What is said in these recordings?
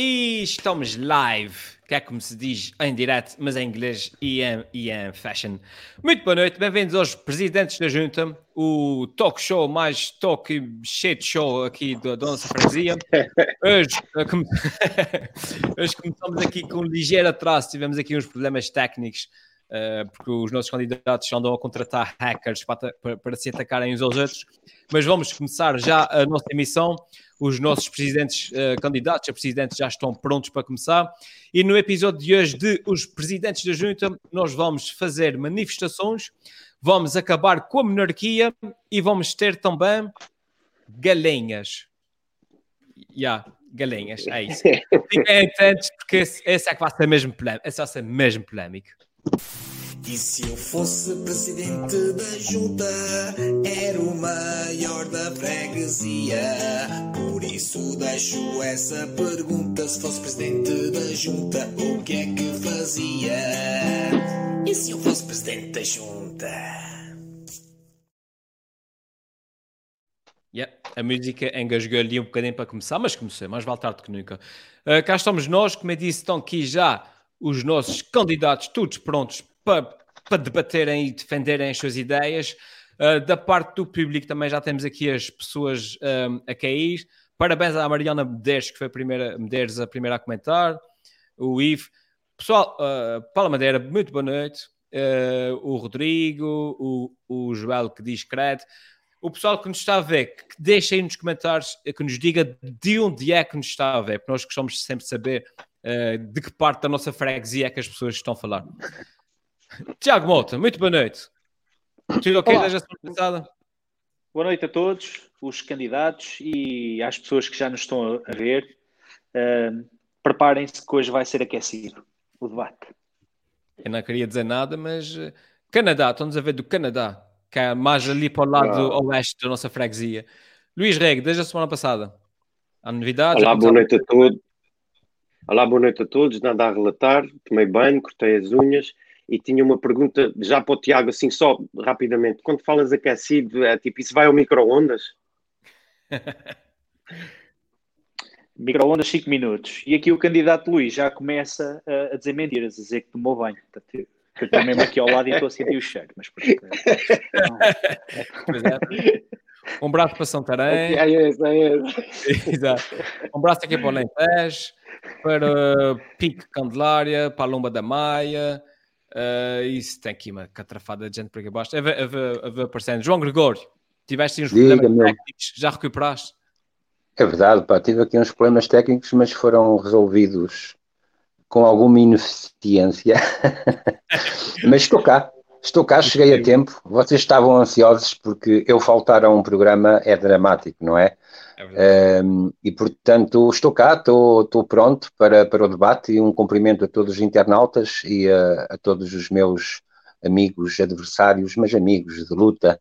E estamos live, que é como se diz em direto, mas em inglês e em, e em fashion. Muito boa noite, bem-vindos aos Presidentes da Junta, o talk show mais talk de show aqui da, nossa freguesia. Hoje, hoje começamos aqui com um ligeiro atraso, tivemos aqui uns problemas técnicos. Uh, porque os nossos candidatos andam a contratar hackers para, para, para se atacarem uns aos outros. Mas vamos começar já a nossa emissão os nossos presidentes uh, candidatos a presidentes já estão prontos para começar. E no episódio de hoje de Os Presidentes da Junta, nós vamos fazer manifestações, vamos acabar com a monarquia e vamos ter também galinhas. Já, yeah, galinhas, é isso. Fiquem atentos, porque esse, esse é que vai ser mesmo. Esse vai ser mesmo polémico. E se eu fosse presidente da junta, era o maior da freguesia. Por isso deixo essa pergunta: se fosse presidente da junta, o que é que fazia? E se eu fosse presidente da junta? Yeah, a música engasgou ali um bocadinho para começar, mas comecei, mais vale tarde que nunca. Uh, cá estamos nós, como eu disse, estão aqui já os nossos candidatos, todos prontos para para debaterem e defenderem as suas ideias. Uh, da parte do público também já temos aqui as pessoas um, a cair. Parabéns à Mariana Medeiros, que foi a primeira, Medeiros a primeira a comentar. O Ivo. Pessoal, uh, Paula Madeira, muito boa noite. Uh, o Rodrigo, o, o Joel que diz credo. O pessoal que nos está a ver, que deixa aí nos comentários, que nos diga de onde é que nos está a ver, porque nós gostamos sempre de saber uh, de que parte da nossa freguesia é que as pessoas estão a falar. Tiago Mota, muito boa noite. Tudo ok desde a semana passada? Boa noite a todos, os candidatos e às pessoas que já nos estão a ver. Uh, Preparem-se que hoje vai ser aquecido o debate. Eu não queria dizer nada, mas uh, Canadá, estamos a ver do Canadá, que é mais ali para o lado ah. oeste da nossa freguesia. Luís Reg, desde a semana passada. Há novidades? Olá, boa noite a todos. Olá, boa noite a todos. Nada a relatar. Tomei banho, cortei as unhas e tinha uma pergunta já para o Tiago, assim, só rapidamente. Quando falas aquecido, é tipo, isso vai ao micro-ondas? micro-ondas 5 minutos. E aqui o candidato Luís já começa a, a dizer mentiras, a dizer que tomou banho. eu estou mesmo aqui ao lado e estou a sentir o cheiro. Mas por é. Um braço para Santarém. É esse, é esse. Exato. Um braço aqui para o Lentejo, para Pique Candelária, para a Lomba da Maia, Uh, isso tem aqui uma catrafada de gente por aqui abaixo. A ver, a ver, a ver aparecendo. João Gregório, tiveste uns Diga, problemas meu. técnicos, já recuperaste? É verdade, pá, tive aqui uns problemas técnicos, mas foram resolvidos com alguma ineficiência. mas estou cá, estou cá, cheguei a tempo. Vocês estavam ansiosos porque eu faltar a um programa é dramático, não é? É um, e portanto estou cá, estou, estou pronto para, para o debate e um cumprimento a todos os internautas e a, a todos os meus amigos, adversários, mas amigos de luta.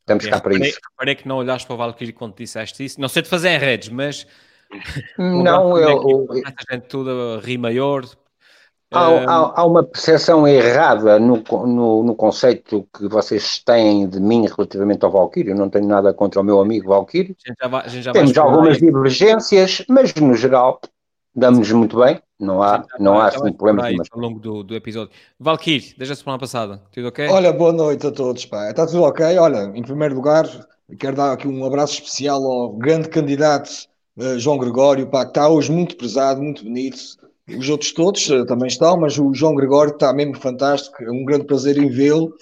Estamos cá para isso. Reparei que não olhaste para o Valkyrie quando disseste isso. Não sei de fazer em redes, mas. Não, eu. eu... gente toda ri maior, Há, há, há, uma percepção errada no, no, no, conceito que vocês têm de mim relativamente ao Valkyrie. Eu não tenho nada contra o meu amigo Valkyrie. Temos algumas divergências, mas no geral damos muito bem. Não há, não há assim, problemas. Ao longo do, do episódio. Valkyrie, desde a semana passada, tudo ok? Olha, boa noite a todos. Pá. Está tudo ok? Olha, em primeiro lugar, quero dar aqui um abraço especial ao grande candidato uh, João Gregório, pá, que está hoje muito pesado, muito bonito os outros todos uh, também estão, mas o João Gregório está mesmo fantástico, é um grande prazer em vê-lo.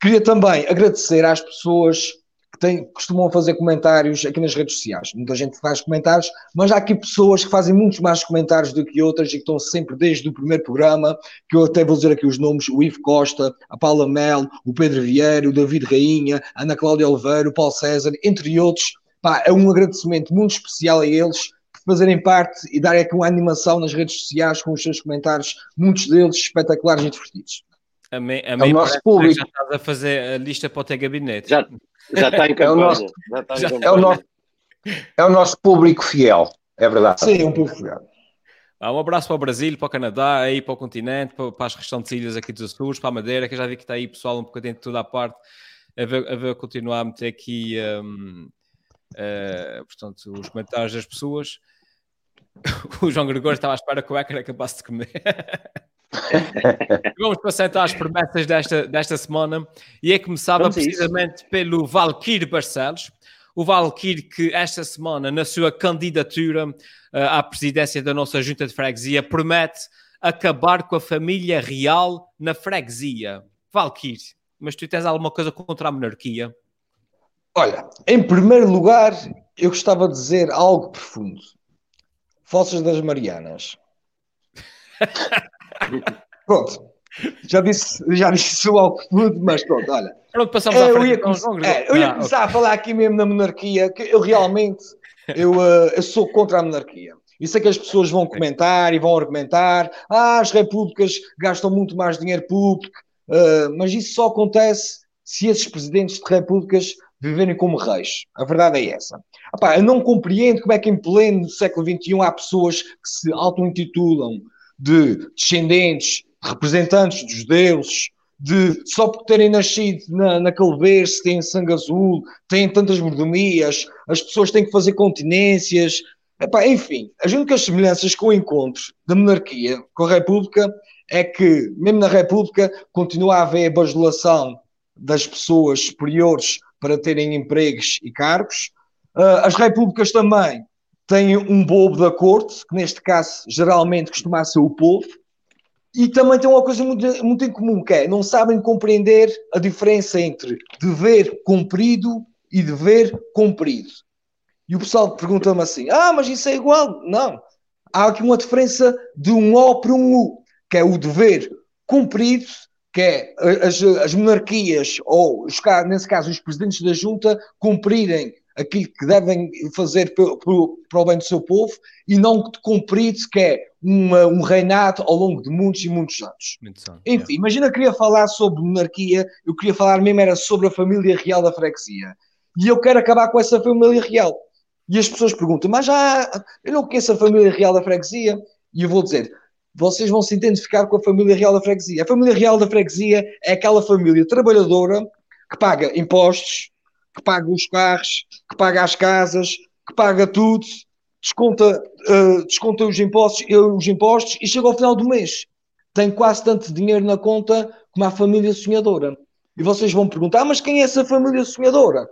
Queria também agradecer às pessoas que têm, costumam fazer comentários aqui nas redes sociais. Muita gente faz comentários, mas há aqui pessoas que fazem muitos mais comentários do que outras e que estão sempre desde o primeiro programa, que eu até vou dizer aqui os nomes, o Ivo Costa, a Paula Mel, o Pedro Vieira, o David Rainha, a Ana Cláudia Oliveira, o Paulo César, entre outros. Pá, é um agradecimento muito especial a eles fazerem parte e darem aqui uma animação nas redes sociais com os seus comentários, muitos deles espetaculares e divertidos. A mim, a mim é nosso público. já estás a fazer a lista para o teu gabinete. Já, já está em campanha. É o nosso, já está em campanha. É, o nosso, é o nosso público fiel, é verdade. Sim, é um público fiel. Ah, um abraço para o Brasil, para o Canadá, aí para o continente, para, para as restantes ilhas aqui dos Açores, para a Madeira, que eu já vi que está aí pessoal um bocadinho de toda a parte, a ver, a ver continuar a meter aqui um, uh, portanto, os comentários das pessoas. o João Gregório estava à espera que o Ecker acabasse de comer. Vamos passar então às promessas desta, desta semana e é começava Vamos a isso. precisamente pelo Valkyrie Barcelos. O Valkyrie que esta semana, na sua candidatura eh, à presidência da nossa junta de freguesia, promete acabar com a família real na freguesia. Valkyrie, mas tu tens alguma coisa contra a monarquia? Olha, em primeiro lugar, eu gostava de dizer algo profundo. Fossas das Marianas. pronto. Já disse, já disse algo profundo, mas pronto, olha. Pronto, passamos É, à eu frente. ia, come- João é, eu ia Ah, começar a falar aqui mesmo na monarquia, que eu realmente eu, eh, eu sou contra a monarquia. E sei que as pessoas vão comentar e vão argumentar, ah, as repúblicas gastam muito mais dinheiro público, eh, mas isso só acontece se esses presidentes de repúblicas viverem como reis. A verdade é essa. Epá, eu não compreendo como é que em pleno século XXI há pessoas que se auto-intitulam de descendentes, representantes dos deuses, de só por terem nascido na, naquele berço, têm sangue azul, têm tantas mordomias, as pessoas têm que fazer continências. Enfim, as únicas semelhanças com o encontro da monarquia com a República é que, mesmo na República, continua a haver a bajulação das pessoas superiores para terem empregos e cargos. Ah, as repúblicas também têm um bobo da corte, que neste caso geralmente costuma ser o povo, e também tem uma coisa muito, muito em comum, que é não sabem compreender a diferença entre dever cumprido e dever cumprido. E o pessoal pergunta-me assim: ah, mas isso é igual? Não. Há aqui uma diferença de um O para um U, que é o dever cumprido, que é as, as monarquias, ou os nesse caso os presidentes da junta, cumprirem aquilo que devem fazer para o bem do seu povo, e não cumprido, que é uma- um reinado ao longo de muitos e muitos anos. Muito. Enfim, imagina eu queria falar sobre monarquia, eu queria falar mesmo era sobre a família real da freguesia. E eu quero acabar com essa família real. E as pessoas perguntam, mas já eu não conheço a família real da freguesia. E eu vou dizer, vocês vão se identificar com a família real da freguesia. A família real da freguesia é aquela família trabalhadora que paga impostos, que paga os carros, que paga as casas, que paga tudo, desconta, eh, desconta os, impostos, eh, os impostos e chega ao final do mês tem quase tanto dinheiro na conta como a família sonhadora. E vocês vão perguntar, "Ah, mas quem é essa família sonhadora?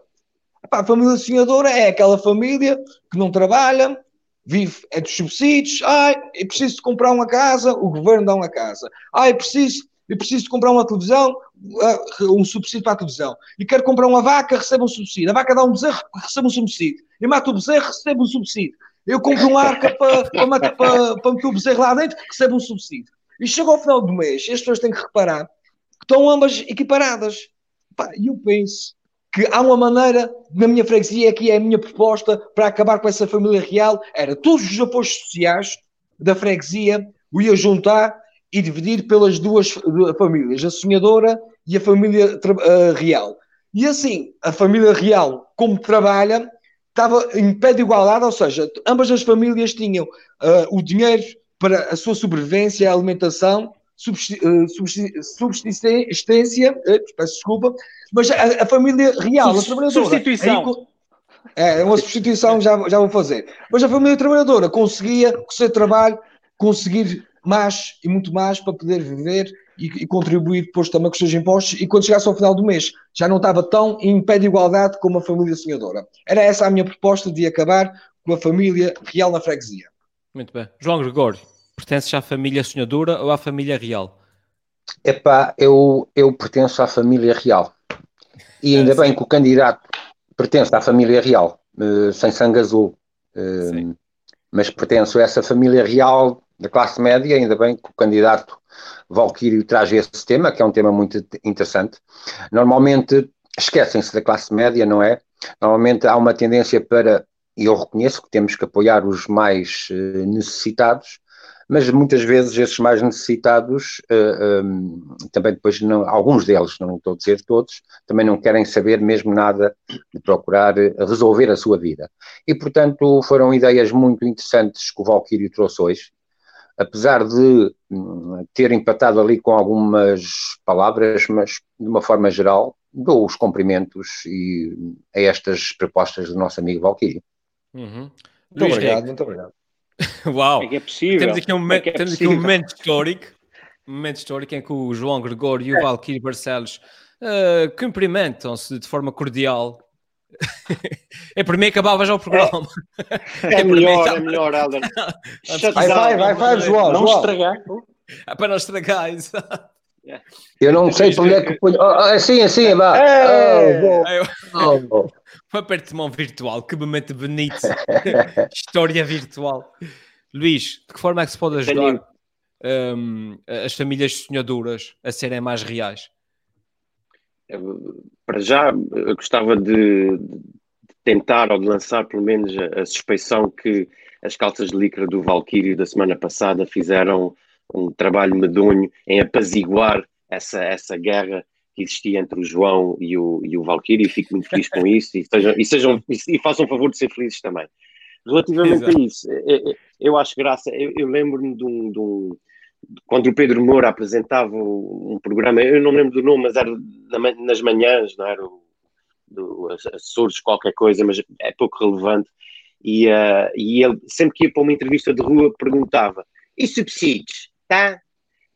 Epá, a família sonhadora é aquela família que não trabalha, vive é dos subsídios. Ai, eu preciso de comprar uma casa, o governo dá uma casa. Ai, eu preciso, eu preciso de comprar uma televisão, ah, um subsídio para a televisão. E quero comprar uma vaca, recebo um subsídio. A vaca dá um bezerro, recebo um subsídio. Eu mato o bezerro, recebo um subsídio. Eu compro um arca para, para, para, para meter o bezerro lá dentro, recebo um subsídio. E chega ao final do mês, as pessoas têm que reparar que estão ambas equiparadas. E eu penso que há uma maneira, na minha freguesia, que é a minha proposta para acabar com essa família real, era todos os apoios sociais da freguesia, o ia juntar e dividir pelas duas fa- famílias, a sonhadora e a família ah, real. E assim, a família real, como trabalha, estava em pé de igualdade, ou seja, ambas as famílias tinham ah, o dinheiro para a sua sobrevivência, a alimentação, subsistência, eh, peço desculpa, mas a, a família real, a trabalhadora. substituição. co- É, uma substituição, já, já vou fazer. Mas a família trabalhadora conseguia, com o seu trabalho, conseguir mais e muito mais para poder viver e, e contribuir depois também com os seus impostos. E quando chegasse ao final do mês, já não estava tão em pé de igualdade como a família sonhadora. Era essa a minha proposta de acabar com a família real na freguesia. Muito bem. João Gregório, pertences à família sonhadora ou à família real? Epá, eu, eu pertenço à família real. E ainda Ah, bem que o candidato pertence à família real, eh, sem sangue azul. Eh, Sim. mas pertenço a essa família real da classe média, ainda bem que o candidato Valquírio traz esse tema, que é um tema muito interessante. Normalmente esquecem-se da classe média, não é? Normalmente há uma tendência para, e eu reconheço que temos que apoiar os mais eh, necessitados, mas muitas vezes esses mais necessitados, eh, um, também depois, não, alguns deles, não estou a dizer todos, também não querem saber mesmo nada de procurar eh, resolver a sua vida. E, portanto, foram ideias muito interessantes que o Valquírio trouxe hoje, apesar de hum, ter empatado ali com algumas palavras, mas de uma forma geral, dou os cumprimentos e, a estas propostas do nosso amigo Valquírio. Uhum. Muito Luís obrigado, muito obrigado. Uau! É que é possível. Temos aqui um momento, É é temos aqui um momento histórico, um momento histórico em que o João Gregório e o Valkyrie Barcelos eh, cumprimentam-se de forma cordial. é para mim acabava já o programa. É para mim, melhor, é melhor, Helder. Shut Vai, vai, vai, vai, João, Não João. estragar. É para não estragar, exato. Eu não sei para onde é que ponho. Assim, assim, vá. É. Oh, Aí eu- oh, oh. Um aperto de mão virtual, que momento bonito. História virtual. Luís, de que forma é que se pode ajudar hum, as famílias sonhadoras a serem mais reais? Para já, eu gostava de, de tentar ou de lançar pelo menos a, a suspeição que as calças de licra do Valkyrie da semana passada fizeram um trabalho medonho em apaziguar essa, essa guerra que existia entre o João e o, e o Valkyrie e fico muito feliz com isso e, sejam, e, sejam, e façam o favor de ser felizes também. Relativamente Exato. a isso, eu, eu acho graça, eu, eu lembro-me de um, de um- quando o Pedro Moura apresentava um programa, eu não lembro do nome, mas era nas manhãs, não era? O, do Açores, qualquer coisa, mas é pouco relevante. E, ah, e ele, sempre que ia para uma entrevista de rua, perguntava: e subsídios? Tá?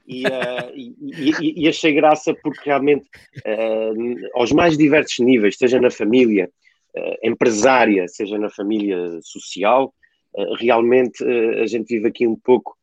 E, ah, e, e- e achei graça porque realmente, ah, aos mais diversos níveis, seja na família empresária, seja na família social, ah, realmente ah, a gente vive aqui um pouco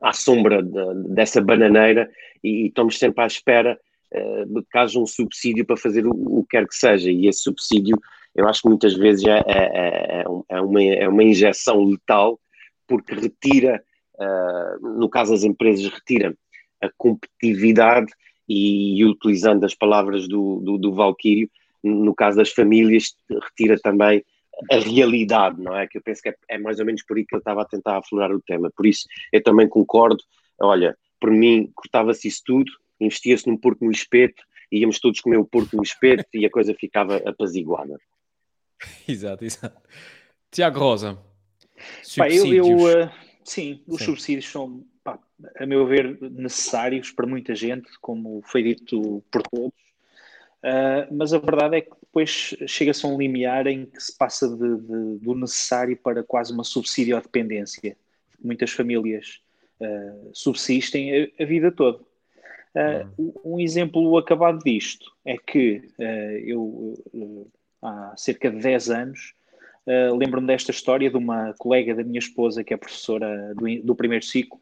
à sombra da- dessa bananeira e, e estamos sempre à espera eh, de que haja um subsídio para fazer o, o que quer que seja. E esse subsídio, eu acho que muitas vezes é, é- é um- é uma, é uma injeção letal, porque retira, ah, no caso das empresas, retira a competitividade e, utilizando as palavras do, do, do Valquírio, no caso das famílias, retira também a realidade, não é? Que eu penso que é, é mais ou menos por aí que eu estava a tentar aflorar o tema. Por isso, eu também concordo. Olha, por mim, cortava-se isso tudo, investia-se num porco no espeto, íamos todos comer o porco no espeto e a coisa ficava apaziguada. Exato, exato. Tiago Rosa. Pá, eu, eu, eh, sim, os Sim. subsídios são, pá, a meu ver, necessários para muita gente, como foi dito por todos. Ah, mas a verdade é que depois chega-se a um limiar em que se passa de- de- do necessário para quase uma subsidiodependência. Muitas famílias ah, subsistem a, a vida toda. Ah, Um exemplo acabado disto é que eu, há cerca de 10 anos, Uh, lembro-me desta história de uma colega da minha esposa, que é professora do, do primeiro ciclo,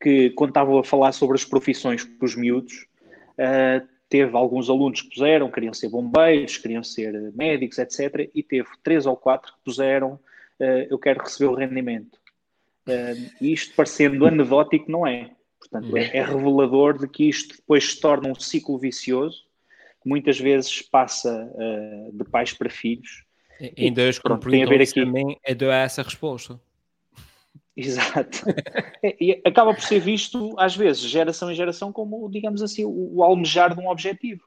que quando estavam a falar sobre as profissões com os miúdos, uh, teve alguns alunos que puseram, queriam ser bombeiros, queriam ser médicos, etc. E teve três ou quatro que puseram, uh, eu quero receber o rendimento. Uh, isto parecendo anedótico, não é. Portanto, é, é revelador de que isto depois se torna um ciclo vicioso, que muitas vezes passa uh, de pais para filhos, Ainda hoje, pronto, tem a ver perguntam aqui. também, é essa resposta. Exato. É, e acaba por ser visto, às vezes, geração em geração, como, digamos assim, o, o almejar de um objetivo.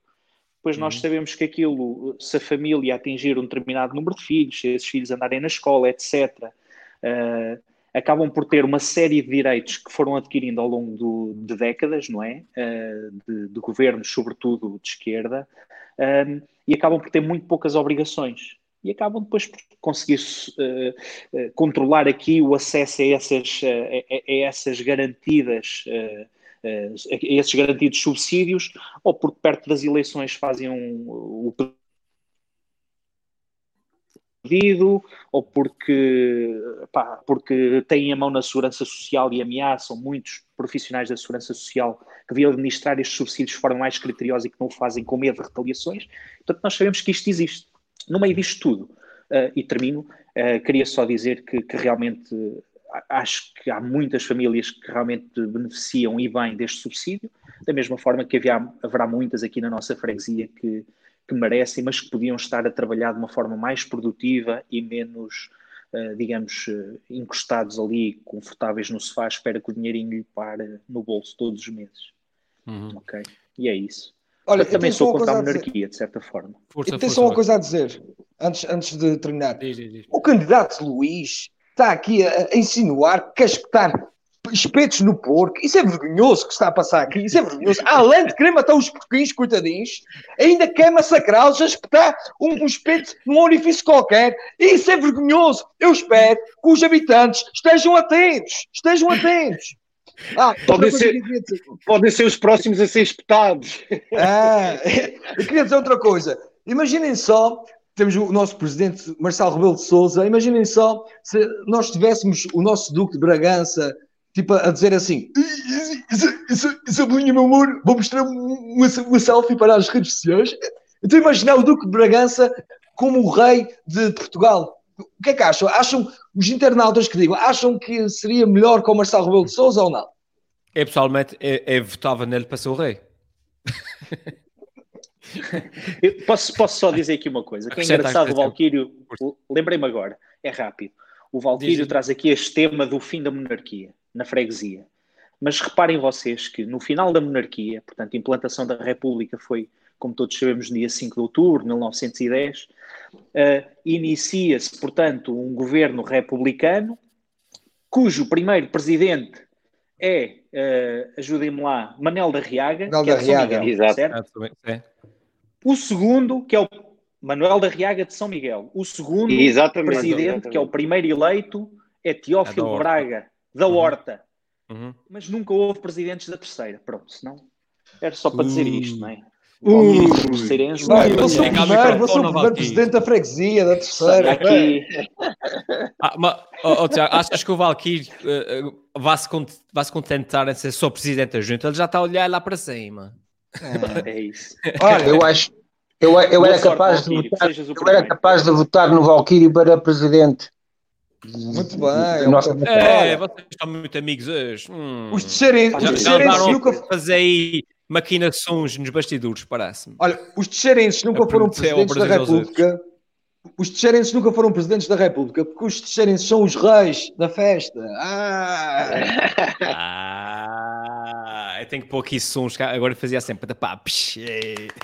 Pois nós Uhum. sabemos que aquilo, se a família atingir um determinado número de filhos, se esses filhos andarem na escola, etc., eh, acabam por ter uma série de direitos que foram adquirindo ao longo do- de décadas, não é? Eh, de, de governos, sobretudo de esquerda, eh, e acabam por ter muito poucas obrigações. E acabam depois por conseguir eh, eh, controlar aqui o acesso a essas, eh, a, a essas garantidas, a esses garantidos subsídios, ou porque perto das eleições fazem um, o pedido, ou porque, pá, porque têm a mão na segurança social e ameaçam muitos profissionais da segurança social que deviam administrar estes subsídios de forma mais criteriosa e que não o fazem com medo de retaliações. Portanto, nós sabemos que isto existe. No meio disto tudo, uh, e termino, uh, queria só dizer que, que realmente acho que há muitas famílias que realmente beneficiam e bem deste subsídio, da mesma forma que havia, haverá muitas aqui na nossa freguesia que, que merecem, mas que podiam estar a trabalhar de uma forma mais produtiva e menos, uh, digamos, encostados ali, confortáveis no sofá, espera que o dinheirinho lhe pare no bolso todos os meses. Uhum. Ok? E é isso. Olha, Eu também sou contra a monarquia, de certa forma. Força, Eu tenho só uma coisa a dizer, antes, antes de terminar. Diz, diz, diz. O candidato Luís está aqui a, a insinuar, casquetar espetos no porco. Isso é vergonhoso que está a passar aqui. Isso é vergonhoso. Além de querer matar os porquinhos, coitadinhos, ainda quer massacrá-los a espetar um, um espeto num orifício qualquer. Isso é vergonhoso. Eu espero que os habitantes estejam atentos. Estejam atentos. Ah, podem, ser, podem ser os próximos a ser espetados. Ah, eu queria dizer outra coisa. Imaginem só temos o nosso presidente Marcelo Rebelo de Souza. Imaginem só se nós tivéssemos o nosso Duque de Bragança tipo a dizer assim: Sabelinha, meu amor, vou mostrar uma, uma selfie para as redes sociais. Então, imaginar o Duque de Bragança como o rei de Portugal. O que é que acham? Acham os internautas que digam, acham que seria melhor com o Marcelo Rebelo de Souza ou não? Eu pessoalmente eu, eu votava nele para ser o rei. Eu posso, posso só dizer aqui uma coisa, que é engraçado, o Valquírio, lembrei-me agora, é rápido. O Valquírio traz aqui este tema do fim da monarquia na freguesia. Mas reparem vocês que no final da monarquia, portanto, a implantação da República foi, como todos sabemos, no dia 5 de outubro de 1910, uh, inicia-se, portanto, um governo republicano, cujo primeiro presidente é, uh, ajudem-me lá, Manel da Riaga, Manel que é da Riaga, Miguel, Exato. certo? O segundo, que é o Manuel da Riaga de São Miguel. O segundo exatamente, presidente, exatamente. que é o primeiro eleito, é Teófilo é Braga, da uhum. Horta. Uhum. Mas nunca houve presidentes da terceira. Pronto, senão era só para dizer isto, não é? Ser o primeiro, vou ser o primeiro presidente da freguesia, da terceira. Aqui. ah, mas, oh, oh, Tiago, achas que o Valkyrie uh, uh, vai-se vai -se contentar em ser só presidente da junta? Ele já está a olhar lá para cima. É, é isso. Olha, eu acho. Eu, eu, era capaz de votar, eu era capaz de votar no Valkyrie para presidente. Muito bem. Nossa, é, vocês estão muito amigos hoje. Hum. Os teixeirenses nunca fazer aí maquinações nos bastidores, parece-me. Olha, os teixeirenses nunca foram presidentes da República. Os teixeirenses nunca foram presidentes da República, porque os teixeirenses são os reis da festa. Ah! ah eu tenho que pôr aqui sons, agora fazia sempre pá,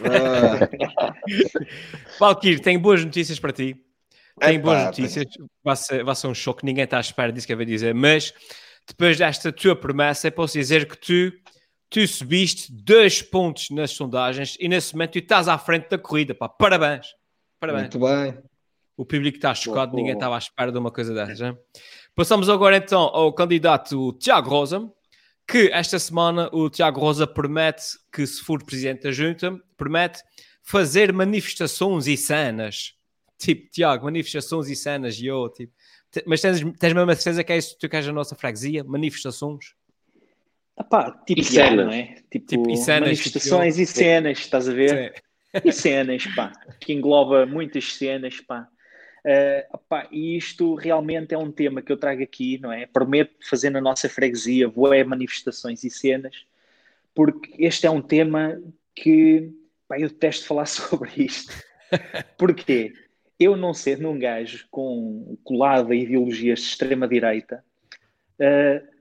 ah. Valkyrie, tenho boas notícias para ti. Tenho boas notícias, vai ser, vai ser um choque, ninguém está à espera disso que eu vou dizer, mas depois desta tua promessa, posso dizer que tu, tu subiste dois pontos nas sondagens e nesse momento tu estás à frente da corrida, pá, parabéns. Parabéns. Muito bem. O público está chocado, ninguém estava à espera de uma coisa dessas. Hein? Passamos agora então ao candidato Tiago Rosa, que esta semana o Tiago Rosa promete que, se for presidente da junta, promete fazer manifestações e cenas. Tipo, Tiago, manifestações e cenas, e eu, tipo. Mas tens, tens mesmo a certeza que é isso que tu queres a nossa freguesia? Manifestações? Epá, tipo, e cenas. não é? Tipo, tipo e cenas, manifestações tipo, e cenas, estás a ver? Sim e cenas, pá, que engloba muitas cenas, pá. Uh, pá, e isto realmente é um tema que eu trago aqui, não é? Prometo fazer na nossa freguesia boé manifestações e cenas, porque este é um tema que pá, eu detesto falar sobre isto. Porquê? Eu não sendo um gajo com colado a ideologias de extrema-direita, uh,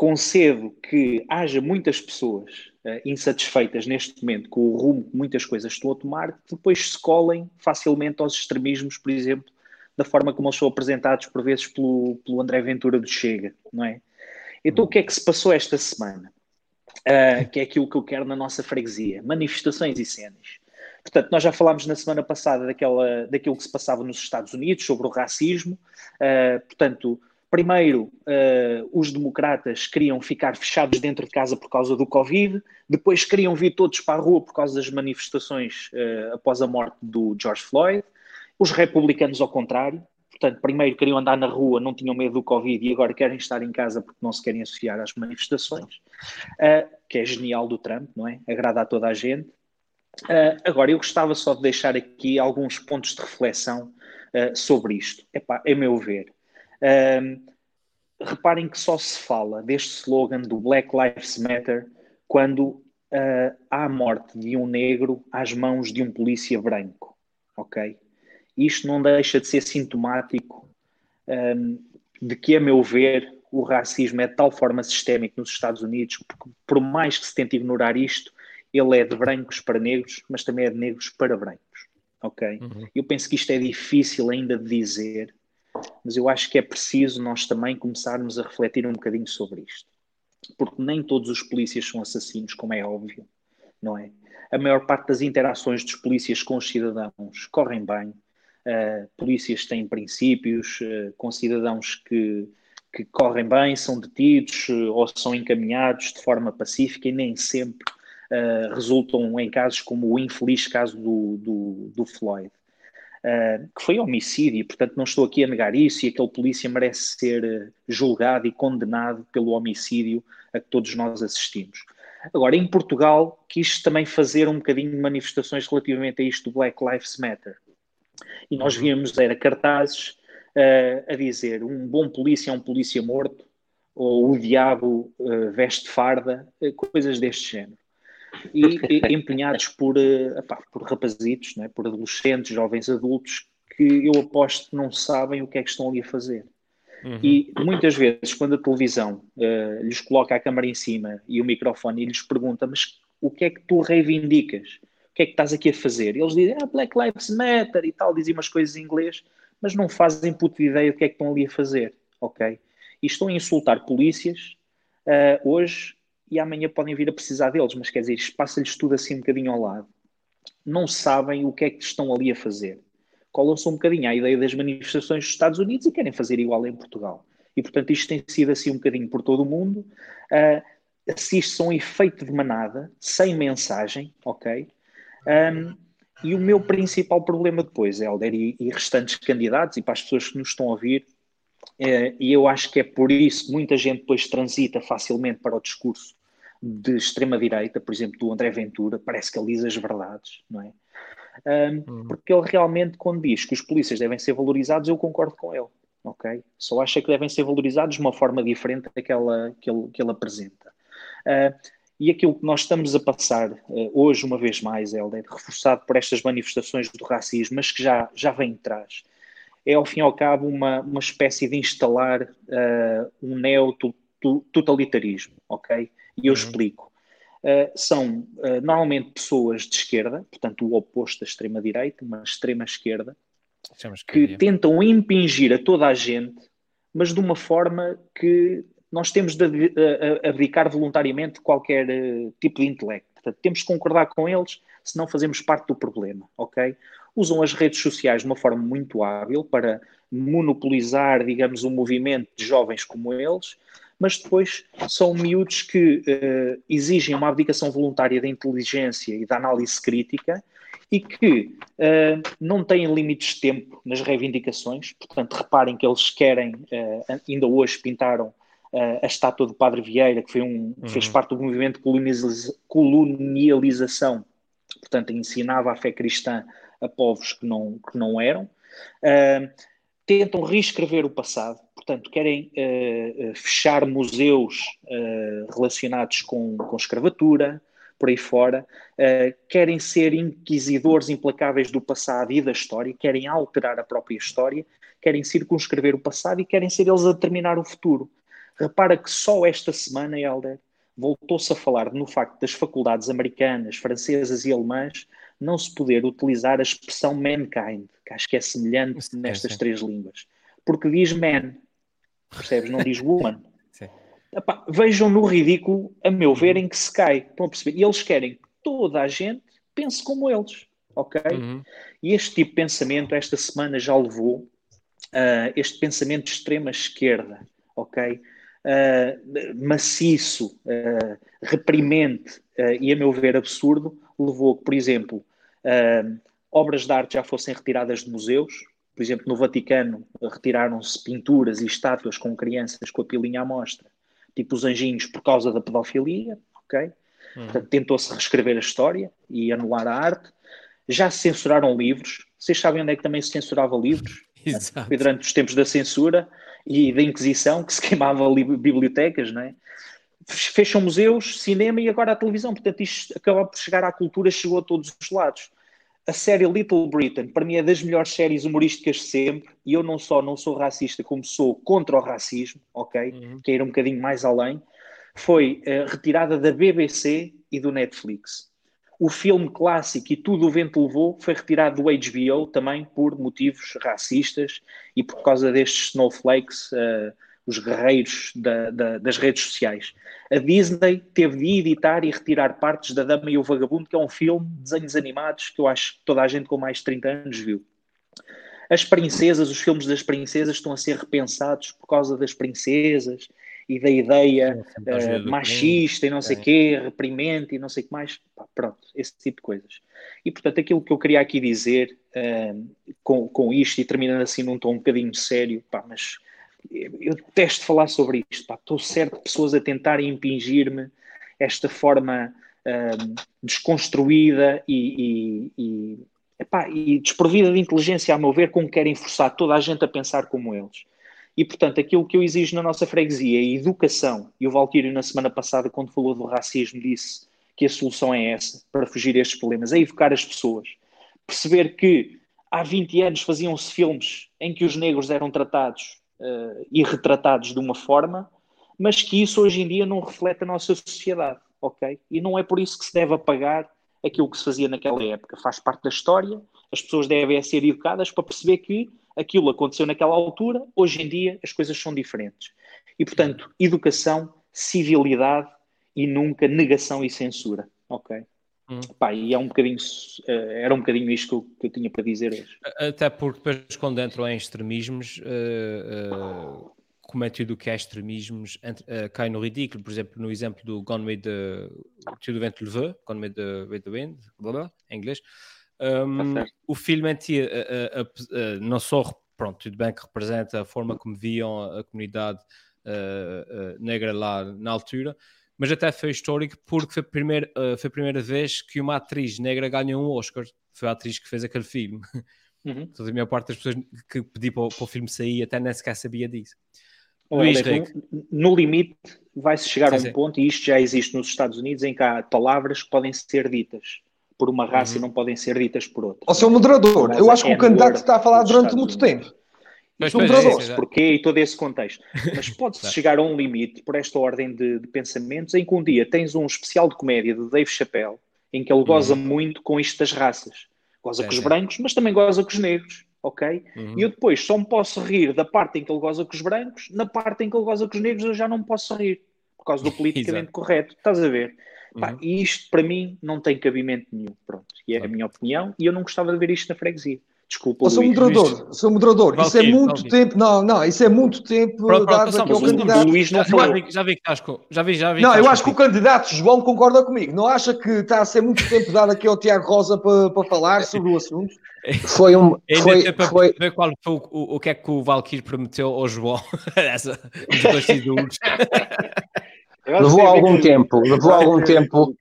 concedo que haja muitas pessoas uh, insatisfeitas neste momento com o rumo que muitas coisas estão a tomar, que depois se colhem facilmente aos extremismos, por exemplo, da forma como eles são apresentados por vezes pelo, pelo André Ventura do Chega, não é? Então o que é que se passou esta semana? Uh, que é aquilo que eu quero na nossa freguesia, manifestações e cenas. Portanto, nós já falámos na semana passada daquela, daquilo que se passava nos Estados Unidos sobre o racismo. Uh, portanto, Primeiro, uh, os democratas queriam ficar fechados dentro de casa por causa do Covid, depois queriam vir todos para a rua por causa das manifestações uh, após a morte do George Floyd. Os republicanos, ao contrário, portanto, primeiro queriam andar na rua, não tinham medo do Covid e agora querem estar em casa porque não se querem associar às manifestações, uh, que é genial do Trump, não é? Agrada a toda a gente. agora, eu gostava só de deixar aqui alguns pontos de reflexão sobre isto. Epá, é meu ver um, reparem que só se fala deste slogan do Black Lives Matter quando uh, há a morte de um negro às mãos de um polícia branco, ok? Isto não deixa de ser sintomático um, de que, a meu ver, o racismo é de tal forma sistémico nos Estados Unidos, porque por mais que se tente ignorar isto, ele é de brancos para negros, mas também é de negros para brancos, ok? Uhum. Eu penso que isto é difícil ainda de dizer, Mas eu acho que é preciso nós também começarmos a refletir um bocadinho sobre isto. Porque nem todos os polícias são assassinos, como é óbvio, não é? A maior parte das interações dos polícias com os cidadãos correm bem. Uh, polícias têm princípios, uh, com cidadãos que, que correm bem, são detidos uh, ou são encaminhados de forma pacífica e nem sempre resultam em casos como o infeliz caso do, do, do Floyd uh, que foi homicídio, portanto não estou aqui a negar isso, e aquele polícia merece ser eh, julgado e condenado pelo homicídio a que todos nós assistimos. Agora, em Portugal, quis também fazer um bocadinho de manifestações relativamente a isto do Black Lives Matter. E nós uhum. víamos, era cartazes uh, a dizer um bom polícia é um polícia morto, ou o diabo uh, veste farda, coisas deste género e, e empenhados por, uh, epá, por rapazitos, é? por adolescentes, jovens adultos, que eu aposto que não sabem o que é que estão ali a fazer. Uhum. E muitas vezes, quando a televisão uh, lhes coloca a câmara em cima e o microfone e lhes pergunta, mas o que é que tu reivindicas? O que é que estás aqui a fazer? Eles dizem, ah, Black Lives Matter e tal, dizem umas coisas em inglês, mas não fazem puta ideia do que é que estão ali a fazer, ok? E estão a insultar polícias uh, hoje e amanhã podem vir a precisar deles, mas quer dizer, passa-lhes tudo assim um bocadinho ao lado. Não sabem o que é que estão ali a fazer. Colam-se um bocadinho à ideia das manifestações dos Estados Unidos e querem fazer igual em Portugal. E, portanto, isto tem sido assim um bocadinho por todo o mundo. Uh, assiste-se a um efeito de manada, sem mensagem, ok? Um, e o meu principal problema depois, Helder, e, e restantes candidatos, e para as pessoas que nos estão a ouvir, é, e eu acho que é por isso que muita gente depois transita facilmente para o discurso de extrema-direita, por exemplo, do André Ventura, parece que ele diz as verdades, não é? Um, uhum. Porque ele realmente, quando diz que os polícias devem ser valorizados, eu concordo com ele, ok? Só acha que devem ser valorizados de uma forma diferente daquela que ele, que ele apresenta. Uh, e aquilo que nós estamos a passar uh, hoje, uma vez mais, Helder, reforçado por estas manifestações do racismo, mas que já, já vem de trás, é ao fim e ao cabo uma, uma espécie de instalar uh, um neo-totalitarismo, ok? E eu uhum. explico. Uh, são uh, normalmente pessoas de esquerda, portanto o oposto da extrema-direita, uma extrema-esquerda, que, que tentam impingir a toda a gente, mas de uma forma que nós temos de abdicar voluntariamente qualquer uh, tipo de intelecto. Portanto, temos que concordar com eles, senão fazemos parte do problema, ok? Usam as redes sociais de uma forma muito hábil para monopolizar, digamos, um movimento de jovens como eles, mas depois são miúdos que uh, exigem uma abdicação voluntária da inteligência e da análise crítica e que uh, não têm limites de tempo nas reivindicações. Portanto, reparem que eles querem, uh, ainda hoje pintaram a estátua do Padre Vieira, que foi um, uhum. fez parte do movimento de colonialização, portanto, ensinava a fé cristã a povos que não, que não eram. tentam reescrever o passado, portanto, querem uh, fechar museus uh, relacionados com, com escravatura, por aí fora, uh, querem ser inquisidores implacáveis do passado e da história, querem alterar a própria história, querem circunscrever o passado e querem ser eles a determinar o futuro. Repara que só esta semana, Helder, voltou-se a falar no facto das faculdades americanas, francesas e alemãs não se poder utilizar a expressão mankind, que acho que é semelhante sim, nestas sim. três línguas, porque diz man, percebes? Não diz woman. Epá, vejam no ridículo, a meu ver, em que se cai. Estão a perceber? E eles querem que toda a gente pense como eles, ok? Uhum. E este tipo de pensamento, esta semana já levou uh, este pensamento de extrema esquerda, ok? Uh, maciço, uh, reprimente e, a meu ver, absurdo, levou que, por exemplo, obras de arte já fossem retiradas de museus, por exemplo, no Vaticano retiraram-se pinturas e estátuas com crianças com a pilinha à mostra, tipo os anjinhos por causa da pedofilia, ok? Uhum. Portanto, tentou-se reescrever a história e anular a arte. Já se censuraram livros. Vocês sabem onde é que também se censurava livros? Exato. Foi durante os tempos da censura e da Inquisição, que se queimava bibliotecas, não é? Fecham museus, cinema e agora a televisão. Portanto, isto acaba por chegar à cultura, chegou a todos os lados a série Little Britain, para mim, é das melhores séries humorísticas de sempre. E eu não só não sou racista, como sou contra o racismo, ok? Uhum. Que é ir um bocadinho mais além. Foi uh, retirada da BBC e do Netflix. o filme clássico e tudo o vento levou foi retirado do HBO também por motivos racistas e por causa destes snowflakes, uh, os guerreiros da, da, das redes sociais. A Disney teve de editar e retirar partes da Dama e o Vagabundo, que é um filme de desenhos animados que eu acho que toda a gente com mais de 30 anos viu. As princesas, os filmes das princesas estão a ser repensados por causa das princesas e da ideia uh, machista e não sei o é. quê, reprimente e não sei o que mais. Pá, pronto, esse tipo de coisas. E portanto, aquilo que eu queria aqui dizer uh, com, com isto, e terminando assim num tom um bocadinho sério, pá, mas eu detesto falar sobre isto, pá, estou certo de pessoas a tentarem impingir-me esta forma uh, desconstruída e, e, e, epá, e desprovida de inteligência, a meu ver, como querem forçar toda a gente a pensar como eles. E, portanto, aquilo que eu exijo na nossa freguesia é educação. E o Valtírio, na semana passada, quando falou do racismo, disse que a solução é essa, para fugir a estes problemas, é educar as pessoas. Perceber que há 20 anos faziam-se filmes em que os negros eram tratados uh, e retratados de uma forma, mas que isso hoje em dia não reflete a nossa sociedade, ok? E não é por isso que se deve apagar aquilo que se fazia naquela época. Faz parte da história, as pessoas devem ser educadas para perceber que aquilo aconteceu naquela altura, hoje em dia as coisas são diferentes. E, portanto, educação, civilidade e nunca negação e censura. Ok? Hum. Pá, e é um bocadinho, eh, era um bocadinho isto que eu, que eu, tinha para dizer hoje. Até porque depois, quando entram em extremismos, uh, uh, como é tudo o que é extremismos, uh, cai no ridículo. Por exemplo, no exemplo do Gone with the, Tudo Vento Gone with the, with the Wind, blá, blá, em inglês, um, tá o filme em uh, uh, não só, pronto, tudo bem que representa a forma como viam a comunidade negra lá na altura, mas até foi histórico porque foi a, primeira, foi a primeira vez que uma atriz negra ganhou um Oscar. Foi a atriz que fez aquele filme. Uhum. Então, a maior parte das pessoas que pediu para, para, o filme sair até nem sequer sabia disso. Luís no, no, limite, vai-se chegar sim, a um sim. ponto, e isto já existe nos Estados Unidos, em que há palavras que podem ser ditas por uma raça uhum. e não podem ser ditas por outra. Ó, seu moderador, eu acho que o candidato está a falar durante muito tempo. Mas, moderador, é, porquê e todo esse contexto. Mas pode-se chegar a um limite, por esta ordem de, de, pensamentos, em que um dia tens um especial de comédia de Dave Chappelle, em que ele goza uhum. muito com isto das raças. Goza é, com os é. brancos, mas também goza com os negros, ok? Uhum. E eu depois só me posso rir da parte em que ele goza com os brancos, na parte em que ele goza com os negros eu já não me posso rir, por causa do politicamente correto. Estás a ver? Pá, uhum. E isto para mim não tem cabimento nenhum. Pronto, e é a minha opinião, e eu não gostava de ver isto na freguesia. Desculpa, oh, sou moderador, Luís. sou moderador. Isso é muito tempo. Não, não, isso é muito tempo pronto, pronto, dado aqui ao candidato. Luís não já, vi, já vi que estás com. Já vi, já vi. Não, eu acho que o candidato João concorda comigo. Não acha que está a ser muito tempo dado aqui ao Tiago Rosa para, para falar sobre o assunto? Foi um. Foi, para foi... ver qual foi o, o, o que é que o Valkyrie prometeu ao João. Essa, os bastidores. Levou algum tempo, levou algum tempo.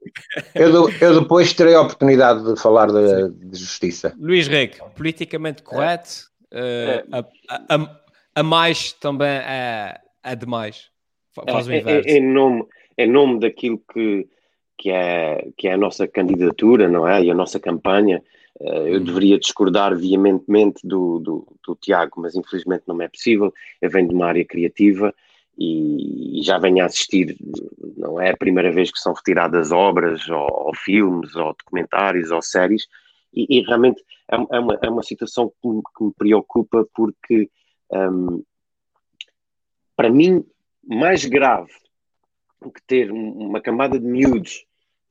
Eu, eu depois terei a oportunidade de falar de, de justiça. Luís Reg, politicamente correto, uh, a, a, a, mais também é, é demais. Faz o é, é, inverso. É, em, nome, em nome daquilo que, que, é, que é a nossa candidatura, não é? E a nossa campanha, uh, eu hum. deveria discordar veementemente do, do, do Tiago, mas infelizmente não é possível. Eu venho de uma área criativa e, já venho a assistir, não é a primeira vez que são retiradas obras, ou, ou filmes, ou documentários, ou séries, e, e realmente é, é, uma, é uma situação que me, que me preocupa porque, um, para mim, mais grave do que ter uma camada de miúdos,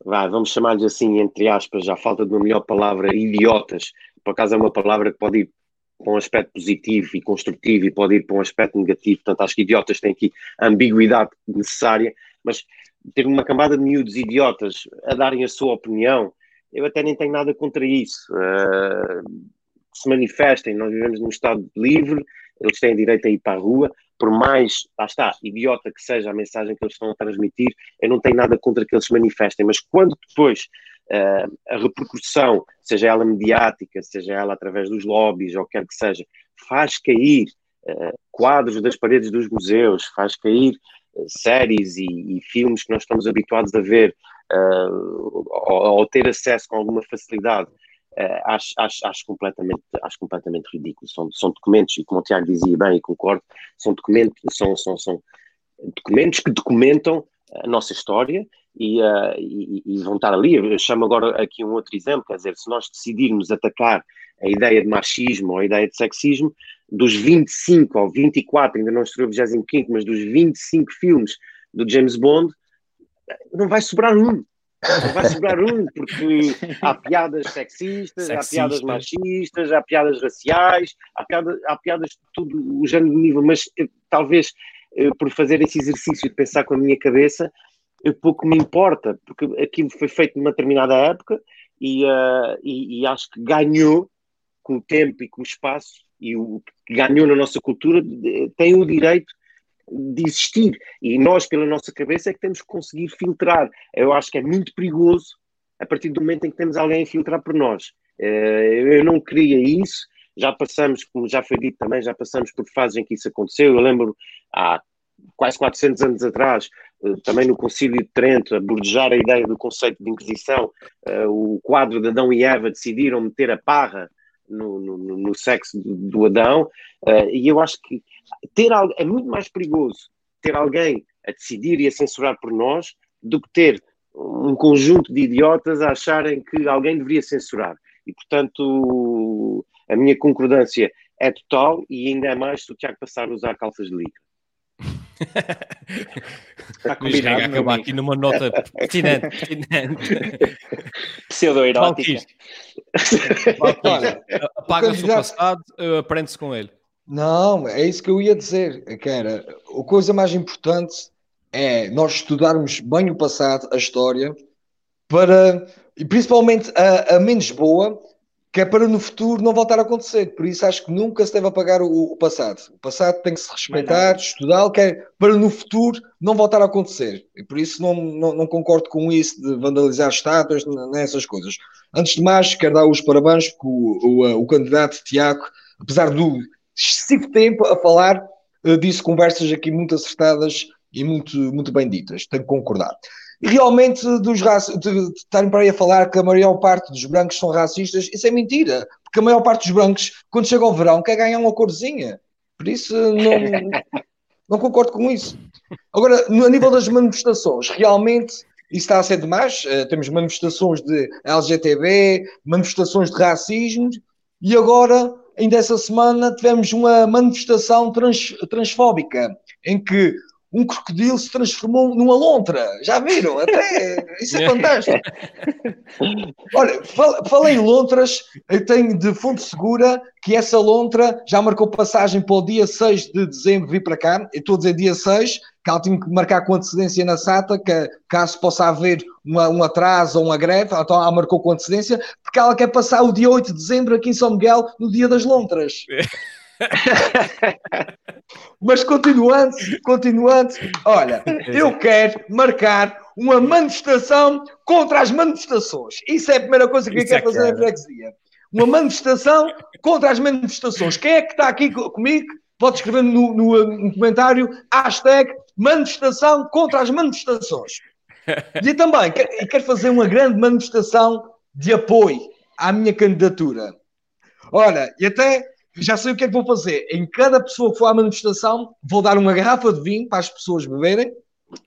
vamos chamar-lhes assim, entre aspas, já falta de uma melhor palavra, idiotas, por acaso é uma palavra que pode ir para um aspecto positivo e construtivo e pode ir para um aspecto negativo. Portanto, acho que idiotas têm aqui a ambiguidade necessária, mas ter uma camada de miúdos idiotas a darem a sua opinião, eu até nem tenho nada contra isso. Uh, se manifestem, nós vivemos num Estado livre, eles têm direito a ir para a rua, por mais, lá está, idiota que seja a mensagem que eles estão a transmitir, eu não tenho nada contra que eles se manifestem, mas quando depois a repercussão, seja ela mediática, seja ela através dos lobbies ou quer que seja, faz cair uh, quadros das paredes dos museus, faz cair uh, séries e, e, filmes que nós estamos habituados a ver ou, ou, ter acesso com alguma facilidade. acho, acho, acho, completamente, acho completamente ridículo. São, são documentos, e como o Tiago dizia bem, e concordo, são documentos, são, são, são documentos que documentam a nossa história e, uh, e, e, vão estar ali. Eu chamo agora aqui um outro exemplo, quer dizer, se nós decidirmos atacar a ideia de machismo ou a ideia de sexismo, dos 25 ou 24, ainda não estreou o 25, mas dos 25 filmes do James Bond, não vai sobrar um. Não vai sobrar um, porque há piadas sexistas, Sexista. há piadas machistas, há piadas raciais, há, piada, há piadas de tudo o género de nível, mas eh, talvez eh, por fazer esse exercício de pensar com a minha cabeça, eu pouco me importa, porque aquilo foi feito numa determinada época e, uh, e, e, acho que ganhou com o tempo e com o espaço e o que ganhou na nossa cultura tem o direito de existir. E nós pela nossa cabeça é que temos que conseguir filtrar. Eu acho que é muito perigoso a partir do momento em que temos alguém a filtrar por nós. Uh, eu não queria isso. Já passamos, como já foi dito também, já passamos por fases em que isso aconteceu. Eu lembro há quase 400 anos atrás, eh, também no Concílio de Trento, a bordejar a ideia do conceito de Inquisição, eh, o quadro de Adão e Eva decidiram meter a parra no, no, no sexo do, Adão, eh, e eu acho que ter é muito mais perigoso ter alguém a decidir e a censurar por nós do que ter um conjunto de idiotas a acharem que alguém deveria censurar. E, portanto, a minha concordância é total e ainda é mais se o Tiago passar a usar calças de licra. Está combinado. acabar aqui numa nota pertinente. pertinente. Pseudo-erótica. Apaga-se o passado, aprende-se com ele. Não, é isso que eu ia dizer, que era, a coisa mais importante é nós estudarmos bem o passado, a história, para, e principalmente a, a menos boa, que é para no futuro não voltar a acontecer. Por isso acho que nunca se deve apagar o, o passado. O passado tem que se respeitar, estudar, que é para no futuro não voltar a acontecer. E por isso não, não, não concordo com isso de vandalizar estátuas, nessas coisas. Antes de mais, quero dar os parabéns porque o, o, o candidato Tiago, apesar do excessivo tempo a falar, eh, disse conversas aqui muito acertadas e muito, muito bem ditas. Tenho que concordar. E realmente, dos de, estarem para aí a falar que a maior parte dos brancos são racistas, isso é mentira. Porque a maior parte dos brancos, quando chega ao verão, quer ganhar uma corzinha. Por isso, não, não concordo com isso. Agora, no, a nível das manifestações, realmente isso está a ser demais. Uh, temos manifestações de LGTB, manifestações de racismo, e agora, ainda essa semana, tivemos uma manifestação trans, transfóbica, em que um crocodilo se transformou numa lontra. Já viram? Até isso é fantástico. Olha, falei em lontras, eu tenho de fonte segura que essa lontra já marcou passagem para o dia 6 de dezembro vir para cá. Eu estou a dizer dia 6, que ela tinha que marcar com antecedência na SATA, que caso possa haver uma, um atraso ou uma greve, então ela marcou com antecedência, porque ela quer passar o dia 8 de dezembro aqui em São Miguel, no dia das lontras. Mas continuando, continuando, olha, eu quero marcar uma manifestação contra as manifestações. Isso é a primeira coisa que Isso eu quero é fazer na freguesia. Uma manifestação contra as manifestações. Quem é que está aqui comigo? Pode escrever no, no, no comentário hashtag manifestação contra as manifestações. E também quero, quero fazer uma grande manifestação de apoio à minha candidatura. Olha, e até já sei o que é que vou fazer. Em cada pessoa que for à manifestação, vou dar uma garrafa de vinho para as pessoas beberem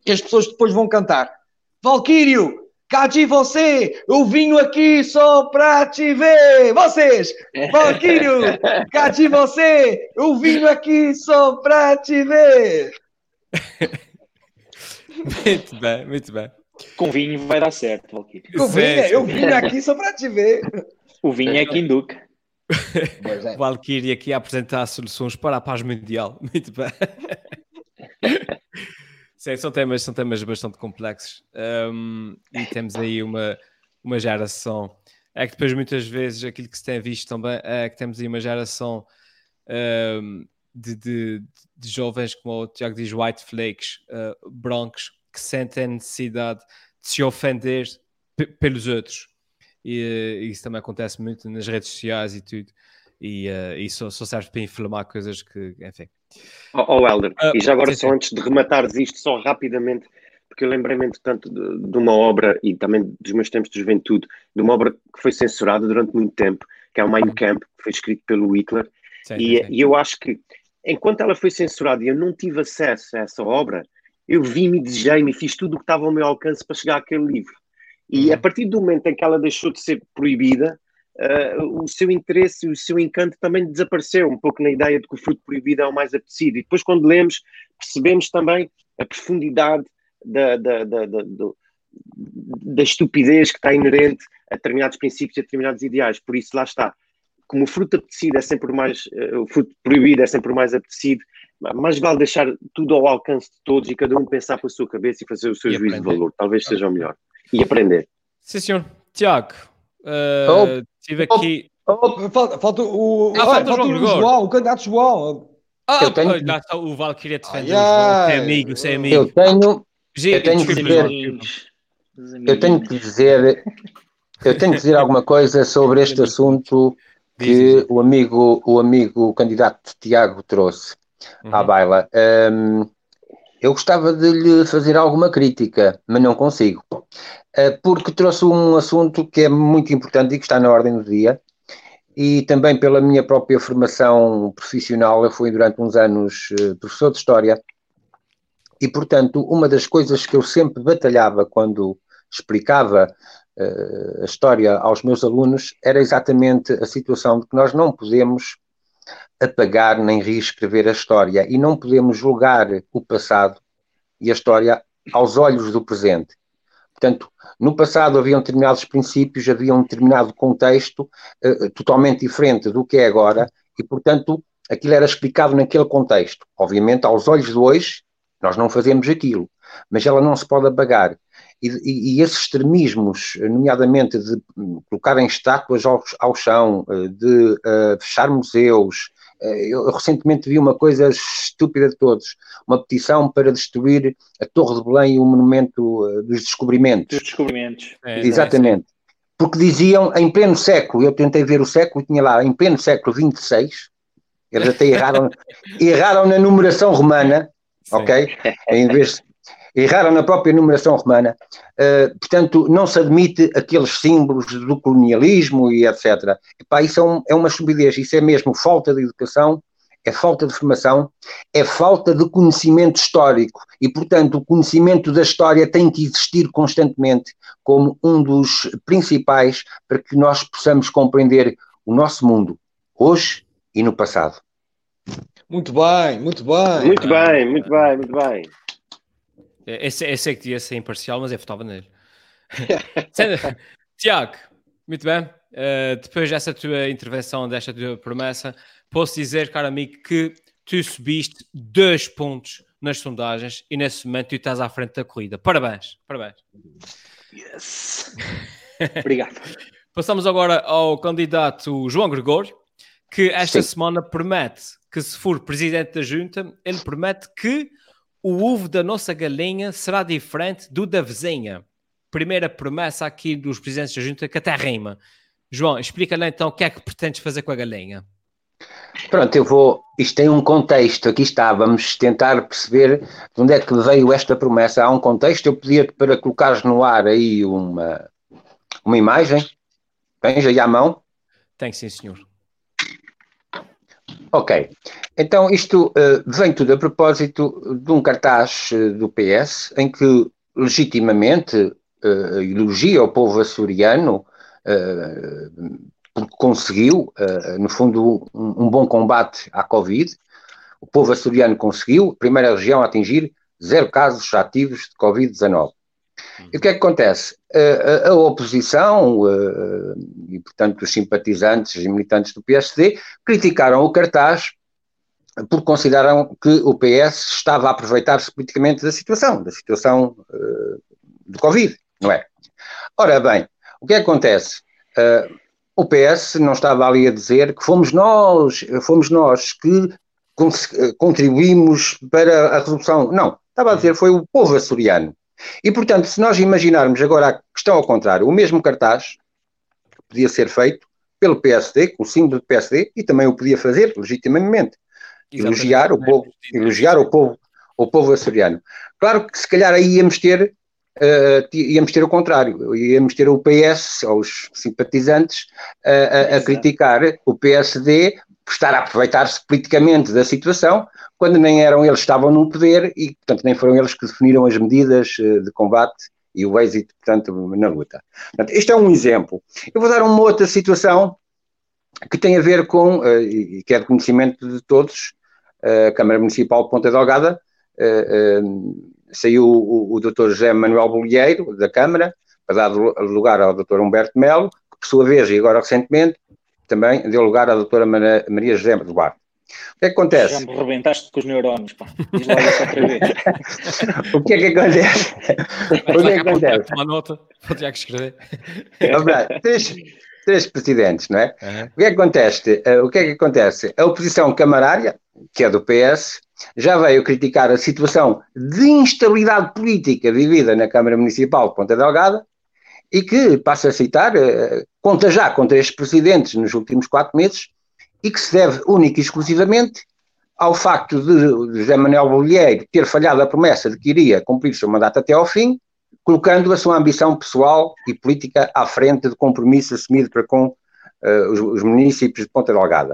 e as pessoas depois vão cantar. Valquírio, cá de você, eu vim aqui só para te ver. Vocês, Valquírio, cá de você, eu vim aqui só para te ver. muito bem, muito bem. Com vinho vai dar certo, Valquírio. Com vinho, eu vim aqui só para te ver. O vinho é Quinduca. É. Valkyrie aqui a apresentar soluções para a paz mundial. Muito bem. Sim, são temas, são temas bastante complexos. Um, e temos aí uma, uma geração. É que depois, muitas vezes, aquilo que se tem visto também é que temos aí uma geração um, de, de, de, jovens, como o Tiago diz, white flakes, uh, brancos, que sentem a necessidade de se ofender pelos outros e, e, isso também acontece muito nas redes sociais e tudo, e, uh, e só, só, serve para inflamar coisas que, enfim. Oh, oh Helder, uh, e já agora sim, só sim. antes de rematares isto, só rapidamente, porque eu lembrei-me, entretanto, de, de, uma obra, e também dos meus tempos de juventude, de uma obra que foi censurada durante muito tempo, que é o Mein. Kampf, que foi escrito pelo Hitler, sim, e, e eu acho que, enquanto ela foi censurada e eu não tive acesso a essa obra, eu vi-me, desejei-me e fiz tudo o que estava ao meu alcance para chegar àquele livro. E Uhum. a partir do momento em que ela deixou de ser proibida, uh, o seu interesse e o seu encanto também desapareceu, um pouco na ideia de que o fruto proibido é o mais apetecido. E depois, quando lemos, percebemos também a profundidade da, da, da, da, da estupidez que está inerente a determinados princípios e a determinados ideais. Por isso, lá está. Como o fruto apetecido é sempre o mais, eh, o fruto proibido é sempre o mais apetecido, mais vale deixar tudo ao alcance de todos e cada um pensar com a sua cabeça e fazer o seu E juízo de aprender. valor. Talvez seja o melhor. E aprender. Sim, senhor. Tiago, eh, Oh. tive aqui. Oh, falta, falta o, Ah, falta o falta João o. João, o candidato João. Ah, Eu tenho- olha, lá está o Val queria defender. Você é amigo, você é amigo. Eu tenho, eu tenho que dizer- eu tenho que dizer, eu tenho que dizer alguma coisa sobre este assunto que o amigo, o amigo o candidato Tiago trouxe à Uhum. baila. Hum, eu gostava de lhe fazer alguma crítica, mas não consigo, Uh, porque trouxe um assunto que é muito importante e que está na ordem do dia. E também pela minha própria formação profissional, eu fui durante uns anos uh, professor de História, e portanto, uma das coisas que eu sempre batalhava quando explicava uh, a história aos meus alunos era exatamente a situação de que nós não podemos apagar nem reescrever a história e não podemos julgar o passado e a história aos olhos do presente. Portanto, no passado haviam determinados princípios, havia um determinado contexto uh, totalmente diferente do que é agora e, portanto, aquilo era explicado naquele contexto. Obviamente, aos olhos de hoje, nós não fazemos aquilo, mas ela não se pode apagar. E, e, e esses extremismos, nomeadamente de colocarem estátuas ao, ao chão, de uh, fechar museus, eu recentemente vi uma coisa estúpida de todos, uma petição para destruir a Torre de Belém e o Monumento uh, dos Descobrimentos. Dos descobrimentos. É, Exatamente. Porque diziam, em pleno século, eu tentei ver o século, tinha lá, em pleno século 26, eles até erraram, erraram na numeração romana, Sim. ok? Em vez erraram na própria numeração romana, uh, portanto, não se admite aqueles símbolos do colonialismo e etc. Epá, isso é, um, é uma estupidez, isso é mesmo falta de educação, é falta de formação, é falta de conhecimento histórico e, portanto, o conhecimento da história tem que existir constantemente como um dos principais para que nós possamos compreender o nosso mundo, hoje e no passado. Muito bem, muito bem. Muito bem, muito bem, muito bem. Esse, esse é que devia ser imparcial, mas eu votava nele. Tiago, muito bem. Uh, depois dessa tua intervenção, desta tua promessa, posso dizer, caro amigo, que tu subiste dois pontos nas sondagens e nesse momento tu estás à frente da corrida. Parabéns, parabéns. Yes. Obrigado. Passamos agora ao candidato João Gregório, que esta Sim. semana promete que se for presidente da junta, ele promete que o ovo da nossa galinha será diferente do da vizinha. Primeira promessa aqui dos presidentes da junta que até rima. João, explica-lhe então o que é que pretendes fazer com a galinha. Pronto, eu vou. Isto tem um contexto, aqui está. Vamos tentar perceber de onde é que veio esta promessa. Há um contexto, eu pedia para colocares no ar aí uma, uma imagem. Tens aí à mão? Tem sim, senhor. Ok. Então, isto uh, vem tudo a propósito de um cartaz uh, do PS em que legitimamente uh, elogia o povo açoriano porque conseguiu, no fundo, um, um, bom combate à Covid. O povo açoriano conseguiu, primeira região a atingir zero casos ativos de Covid-19. E o que é que acontece? A, oposição e, portanto, os simpatizantes e militantes do PSD criticaram o cartaz porque consideraram que o PS estava a aproveitar-se politicamente da situação, da situação uh, de Covid, não é? Ora bem, o que, é que acontece? Uh, o PS não estava ali a dizer que fomos nós, fomos nós que contribuímos para a resolução. Não, estava a dizer foi o povo açoriano. E, portanto, se nós imaginarmos agora a questão ao contrário, o mesmo cartaz podia ser feito pelo PSD, com o símbolo do PSD, e também o podia fazer legitimamente. Elogiar o povo, elogiar o povo, o povo açoriano. Claro que se calhar aí íamos ter uh, íamos ter o contrário, íamos ter o PS, ou os simpatizantes, uh, a, a criticar o PSD estar a aproveitar-se politicamente da situação, quando nem eram eles que estavam no poder e, portanto, nem foram eles que definiram as medidas de combate e o êxito, portanto, na luta. Portanto, este é um exemplo. Eu vou dar uma outra situação que tem a ver com, e que é de conhecimento de todos, a Câmara Municipal de Ponta Delgada, saiu o, o Dr. José Manuel Bolieiro, da Câmara, para dar lugar ao Dr. Humberto Melo, que por sua vez, e agora recentemente, também deu lugar à Dra. Maria José Duarte. O que é que acontece? Já me rebentaste com os neurónios, pá. Diz lá isso outra vez. o que é que acontece? o que é que acontece? Uma nota, vou ter que escrever. três, três presidentes, não é? Uhum. O que é que acontece? O que é que acontece? A oposição camarária, que é do PS, já veio criticar a situação de instabilidade política vivida na Câmara Municipal de Ponta Delgada e que, passo a citar, eh, conta já com três presidentes nos últimos quatro meses e que se deve única e exclusivamente ao facto de José Manuel Bolieiro ter falhado a promessa de que iria cumprir o seu mandato até ao fim, colocando a sua ambição pessoal e política à frente do compromisso assumido para com uh, os, os municípios de Ponta Delgada.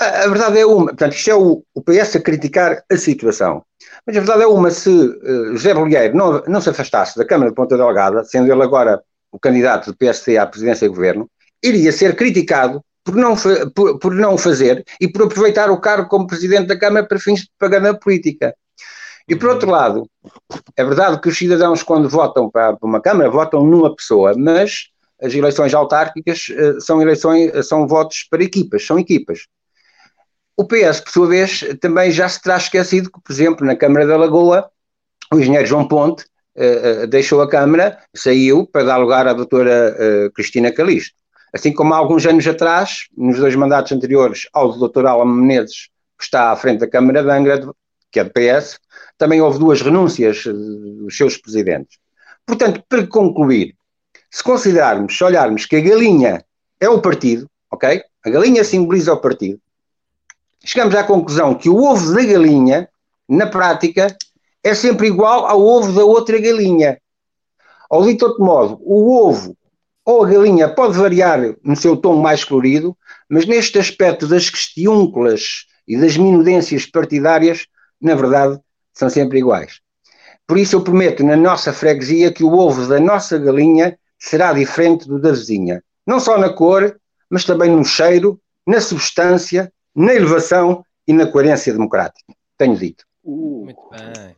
A, verdade é uma, portanto, isto é o, o, PS a criticar a situação. Mas a verdade é uma, se uh, José Bolieiro não, não se afastasse da Câmara de Ponta Delgada, sendo ele agora o candidato do PSD à presidência do governo, iria ser criticado por não, por, por não fazer e por aproveitar o cargo como presidente da Câmara para fins de propaganda política. E por outro lado, é verdade que os cidadãos, quando votam para, uma Câmara, votam numa pessoa, mas as eleições autárquicas uh, são eleições, são votos para equipas, são equipas. O PS, por sua vez, também já se terá esquecido que, por exemplo, na Câmara da Lagoa, o engenheiro João Ponte uh, deixou a Câmara, saiu para dar lugar à doutora uh, Cristina Calixto. Assim como há alguns anos atrás, nos dois mandatos anteriores ao do doutor Alan Menezes, que está à frente da Câmara de Angra, que é do PS, também houve duas renúncias dos seus presidentes. Portanto, para concluir, se considerarmos, se olharmos que a galinha é o partido, ok? A galinha simboliza o partido, chegamos à conclusão que o ovo da galinha, na prática, é sempre igual ao ovo da outra galinha. Ou dito de outro modo, o ovo ou a galinha pode variar no seu tom mais colorido, mas neste aspecto das questiúnculas e das minudências partidárias, na verdade, são sempre iguais. Por isso eu prometo na nossa freguesia que o ovo da nossa galinha será diferente do da vizinha. Não só na cor, mas também no cheiro, na substância na elevação e na coerência democrática. Tenho dito. Uh. Muito bem.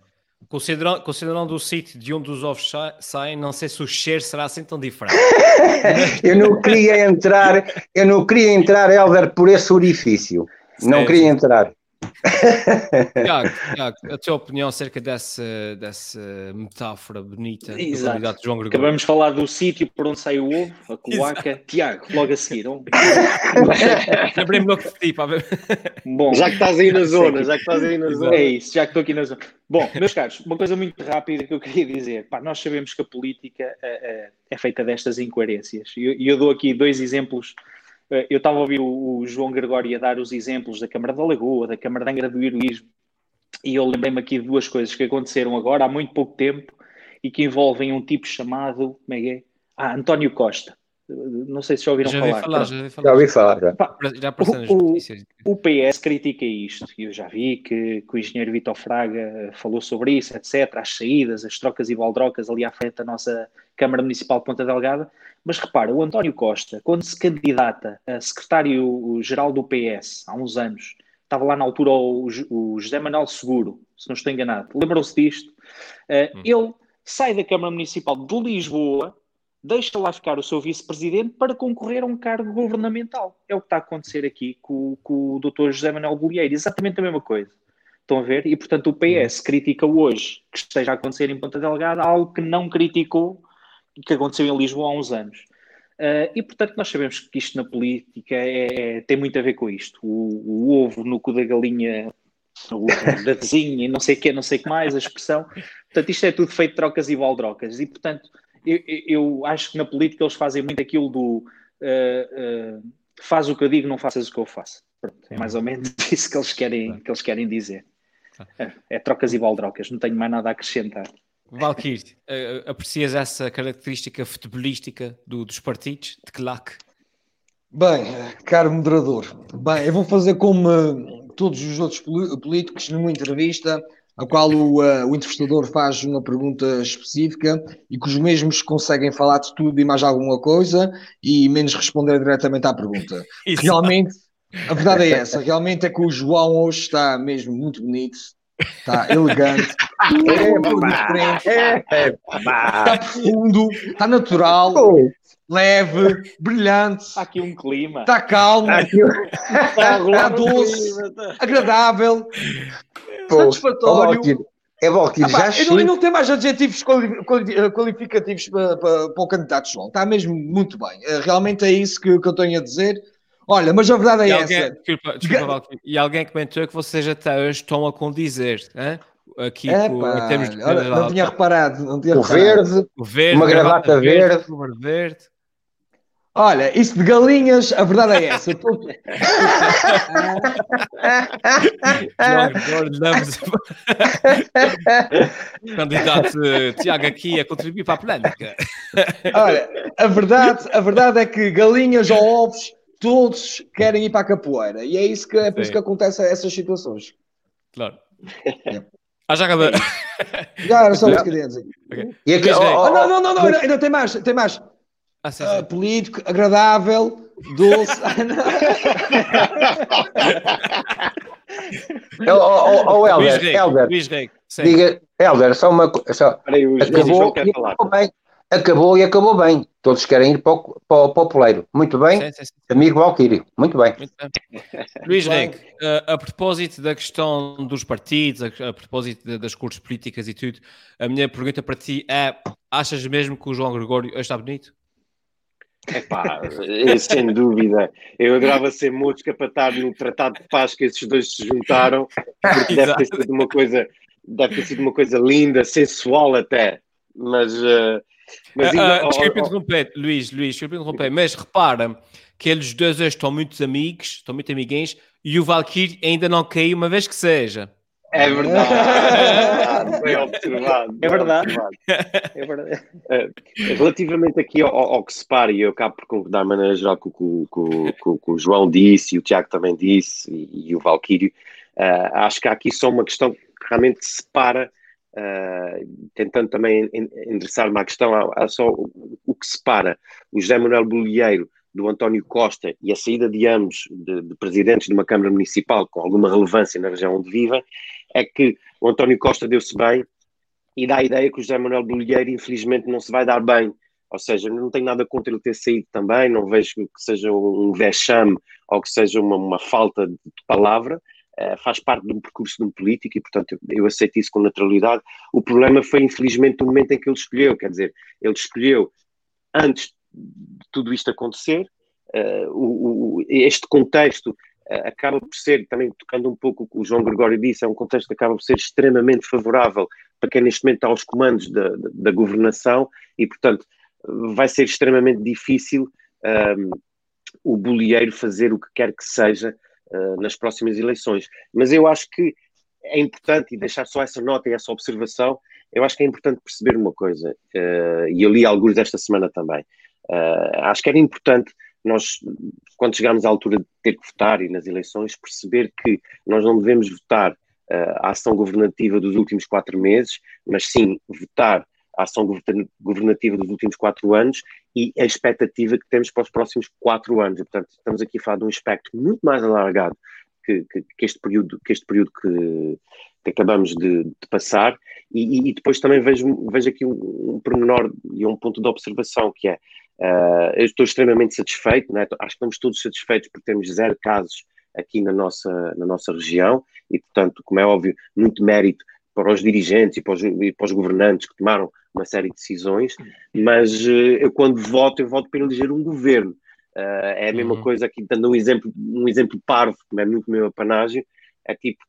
Considerando, considerando o sítio de onde os ovos saem, não sei se o cheiro será assim tão diferente. eu não queria entrar, eu não queria entrar, Helder, por esse orifício. Não queria entrar. Tiago, Tiago, a tua opinião acerca dessa, dessa metáfora bonita Exato. de João Gregório? Acabamos de falar do sítio por onde sai o ovo, a cloaca. Exato. Tiago, logo a seguir. Lembrei-me logo de ti, Bom, já que estás aí na zona, já que estás aí na zona. É isso, já que estou aqui na zona. Bom, meus caros, uma coisa muito rápida que eu queria dizer. Pá, nós sabemos que a política é, é, é feita destas incoerências. E eu, eu dou aqui dois exemplos eu estava a ouvir o, João Gregório a dar os exemplos da Câmara da Lagoa, da Câmara de Angra do Heroísmo, e eu lembrei-me aqui de duas coisas que aconteceram agora, há muito pouco tempo, e que envolvem um tipo chamado, como é que é? Ah, António Costa. Não sei se já ouviram já falar. falar já, falar. já ouvi falar. Já, já o, o, PS critica isto, e eu já vi que, que, o engenheiro Vitor Fraga falou sobre isso, etc. As saídas, as trocas e baldrocas ali à frente da nossa Câmara Municipal de Ponta Delgada. Mas repara, o António Costa, quando se candidata a secretário-geral do PS, há uns anos, estava lá na altura o, o José Manuel Seguro, se não estou enganado, lembram-se disto? Uh, hum. Ele sai da Câmara Municipal de Lisboa, deixa lá ficar o seu vice-presidente para concorrer a um cargo governamental. É o que está a acontecer aqui com, com o Dr. José Manuel Bolieiro, exatamente a mesma coisa. Estão a ver? E portanto o PS hum. critica hoje que esteja a acontecer em Ponta Delgada algo que não criticou que aconteceu em Lisboa há uns anos. Uh, e portanto nós sabemos que isto na política é, é, tem muito a ver com isto. O, o ovo no cu da galinha, o da vizinha, não sei o que, não sei o que mais, a expressão. Portanto, isto é tudo feito de trocas e baldrocas. E portanto, eu, eu, acho que na política eles fazem muito aquilo do uh, uh, faz o que eu digo, não faças o que eu faço. Pronto, é mais ou menos isso que eles querem, que eles querem dizer. É, é trocas e baldrocas, não tenho mais nada a acrescentar. Valkyrie, uh, aprecias essa característica futebolística do, dos partidos de claque? Bem, caro moderador, bem, eu vou fazer como todos os outros políticos numa entrevista a qual o, uh, o entrevistador faz uma pergunta específica e que os mesmos conseguem falar de tudo e mais alguma coisa e menos responder diretamente à pergunta. Realmente, a verdade é essa, realmente é que o João hoje está mesmo muito bonito, está elegante, é, diferente, é, está profundo, está natural, leve, brilhante. Está aqui um clima. Está calmo. Está, aqui... está doce, agradável, Pô, satisfatório. É bom que já eu não, não tenho mais adjetivos qualificativos para, para, para, o candidato João. Está mesmo muito bem. Eh, realmente é isso que, que eu tenho a dizer. Olha, mas a verdade é e alguém, essa. Desculpa, desculpa, e alguém comentou que vocês até hoje estão a condizer. Hein? aqui é, com, em termos de olha, não tinha reparado, não tinha o, reparado. Verde, o verde, uma gravata, verde, verde. verde. Olha, isso de galinhas, a verdade é essa. Tô... Candidato eh, Tiago aqui a contribuir para a polémica. Olha, a verdade, a verdade é que galinhas ou ovos, todos querem ir para a capoeira. E é, isso que, é por Sim. isso que acontece essas situações. Claro. É. Ah, já acabou. Já era só isso que queria dizer. Okay. E aqui, oh, oh, oh, não, não, não, não, ainda tem mais, tem mais. Ah, sim, sim. Uh, político, agradável, doce. oh, oh, oh, Helder, Helder, diga, Helder, só uma coisa. Acabou, e acabou bem. Acabou e acabou bem. Todos querem ir para o, para o, para o poleiro. Muito bem, sim, sim, sim. amigo Valquírio. Muito bem. Muito bem. Luís Reg, a, a, propósito da questão dos partidos, a, a propósito de, das cores políticas e tudo, a minha pergunta para ti é: achas mesmo que o João Gregório está bonito? Epá, é, sem dúvida. Eu adorava ser mosca para estar no tratado de paz que esses dois se juntaram, porque deve ter sido uma coisa, deve ter sido uma coisa linda, sensual até. Mas, uh, mas uh, uh, desculpa interromper, Luís, Luís, desculpa interromper, mas repara que eles dois hoje estão muito amigos, estão muito amiguinhos, e o Valkyrie ainda não caiu uma vez que seja. É verdade. Foi observado. É verdade. É verdade. Relativamente aqui ao, ao, que se para, e eu acabo por concordar de maneira geral com o que o João disse, e o Tiago também disse, e, e o Valquírio, uh, acho que há aqui só uma questão que realmente separa, uh, tentando também endereçar-me à questão, há, há só o, o, que separa o José Manuel Bolieiro do António Costa e a saída de ambos de, de, presidentes de uma Câmara Municipal com alguma relevância na região onde vivem, é que o António Costa deu-se bem e dá a ideia que o José Manuel Bolieiro infelizmente não se vai dar bem. Ou seja, não tenho nada contra ele ter saído também, não vejo que seja um vexame ou que seja uma, uma falta de palavra, uh, faz parte de um percurso de um político e, portanto, eu, eu aceito isso com naturalidade. O problema foi, infelizmente, o momento em que ele escolheu, quer dizer, ele escolheu antes tudo isto acontecer, uh, o, o, este contexto uh, acaba por ser, também tocando um pouco o que o João Gregório disse, é um contexto que acaba por ser extremamente favorável para quem neste momento está aos comandos da, da, governação e, portanto, vai ser extremamente difícil ehm, o bolieiro fazer o que quer que seja uh, nas próximas eleições. Mas eu acho que é importante, e deixar só essa nota e essa observação, eu acho que é importante perceber uma coisa, e eu li alguns esta semana também. Uh, acho que era importante nós, quando chegarmos à altura de ter que votar e nas eleições, perceber que nós não devemos votar uh, a ação governativa dos últimos quatro meses, mas sim votar a ação governativa dos últimos quatro anos e a expectativa que temos para os próximos quatro anos. E, portanto, estamos aqui a falar de um espectro muito mais alargado que, que, que este período que, este período que, que acabamos de, de passar. E, e, depois também vejo, vejo aqui um, um pormenor e um ponto de observação que é Uh, eu estou extremamente satisfeito, né? acho que estamos todos satisfeitos por termos zero casos aqui na nossa, na nossa região e, portanto, como é óbvio, muito mérito para os dirigentes e para os, e para os governantes que tomaram uma série de decisões, mas uh, eu quando voto, eu voto para eleger um governo. Uh, é a mesma uhum. coisa aqui, dando um exemplo, um exemplo parvo, que é muito meu apanágio, é tipo,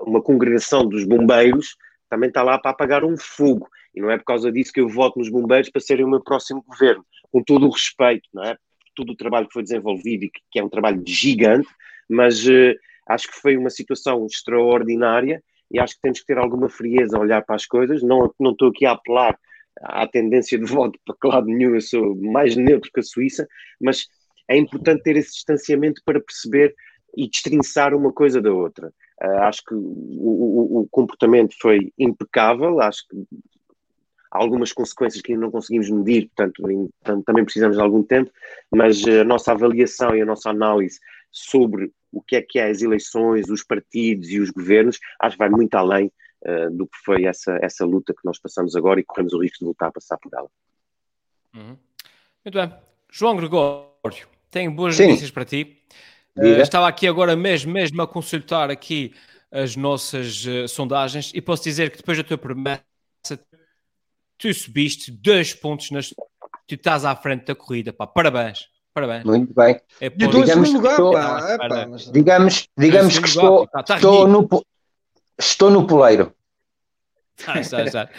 uma congregação dos bombeiros também está lá para apagar um fogo, e não é por causa disso que eu voto nos bombeiros para serem o meu próximo governo com todo o respeito, não é? Todo o trabalho que foi desenvolvido e que, que é um trabalho gigante, mas uh, acho que foi uma situação extraordinária e acho que temos que ter alguma frieza a olhar para as coisas. Não, não estou aqui a apelar à tendência de voto para que lado nenhum, eu sou mais neutro que a Suíça, mas é importante ter esse distanciamento para perceber e destrinçar uma coisa da outra. Uh, acho que o, o, o, comportamento foi impecável, acho que há algumas consequências que ainda não conseguimos medir, portanto, em, também precisamos de algum tempo, mas a nossa avaliação e a nossa análise sobre o que é que é as eleições, os partidos e os governos, acho que vai muito além uh, do que foi essa, essa luta que nós passamos agora e corremos o risco de voltar a passar por ela. Uhum. Muito bem. João Gregório, tenho boas Sim. notícias para ti. Uh, estava aqui agora mesmo, mesmo a consultar aqui as nossas uh, sondagens e posso dizer que depois da tua promessa tu subiste dois pontos nas... tu estás à frente da corrida, pá. Parabéns. Parabéns. Muito bem. É, pô, digamos, lugar, estou, pá, é, pá, digamos, digamos que estou, lugar, tá, estou, no, estou no poleiro. Ah, está, está.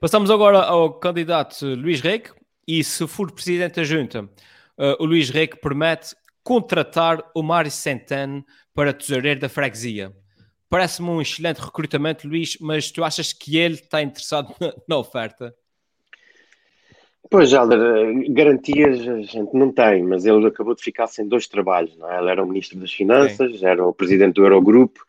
Passamos agora ao candidato Luís Reque e se for presidente da junta, uh, o Luís Reque promete contratar o Mário Centeno para tesoureiro da freguesia. Parece-me um excelente recrutamento, Luís, mas tu achas que ele está interessado na, na oferta? Pois, Helder, garantias a gente não tem, mas ele acabou de ficar sem dois trabalhos. Não é? Ele era o Ministro das Finanças, Sim. era o Presidente do Eurogrupo,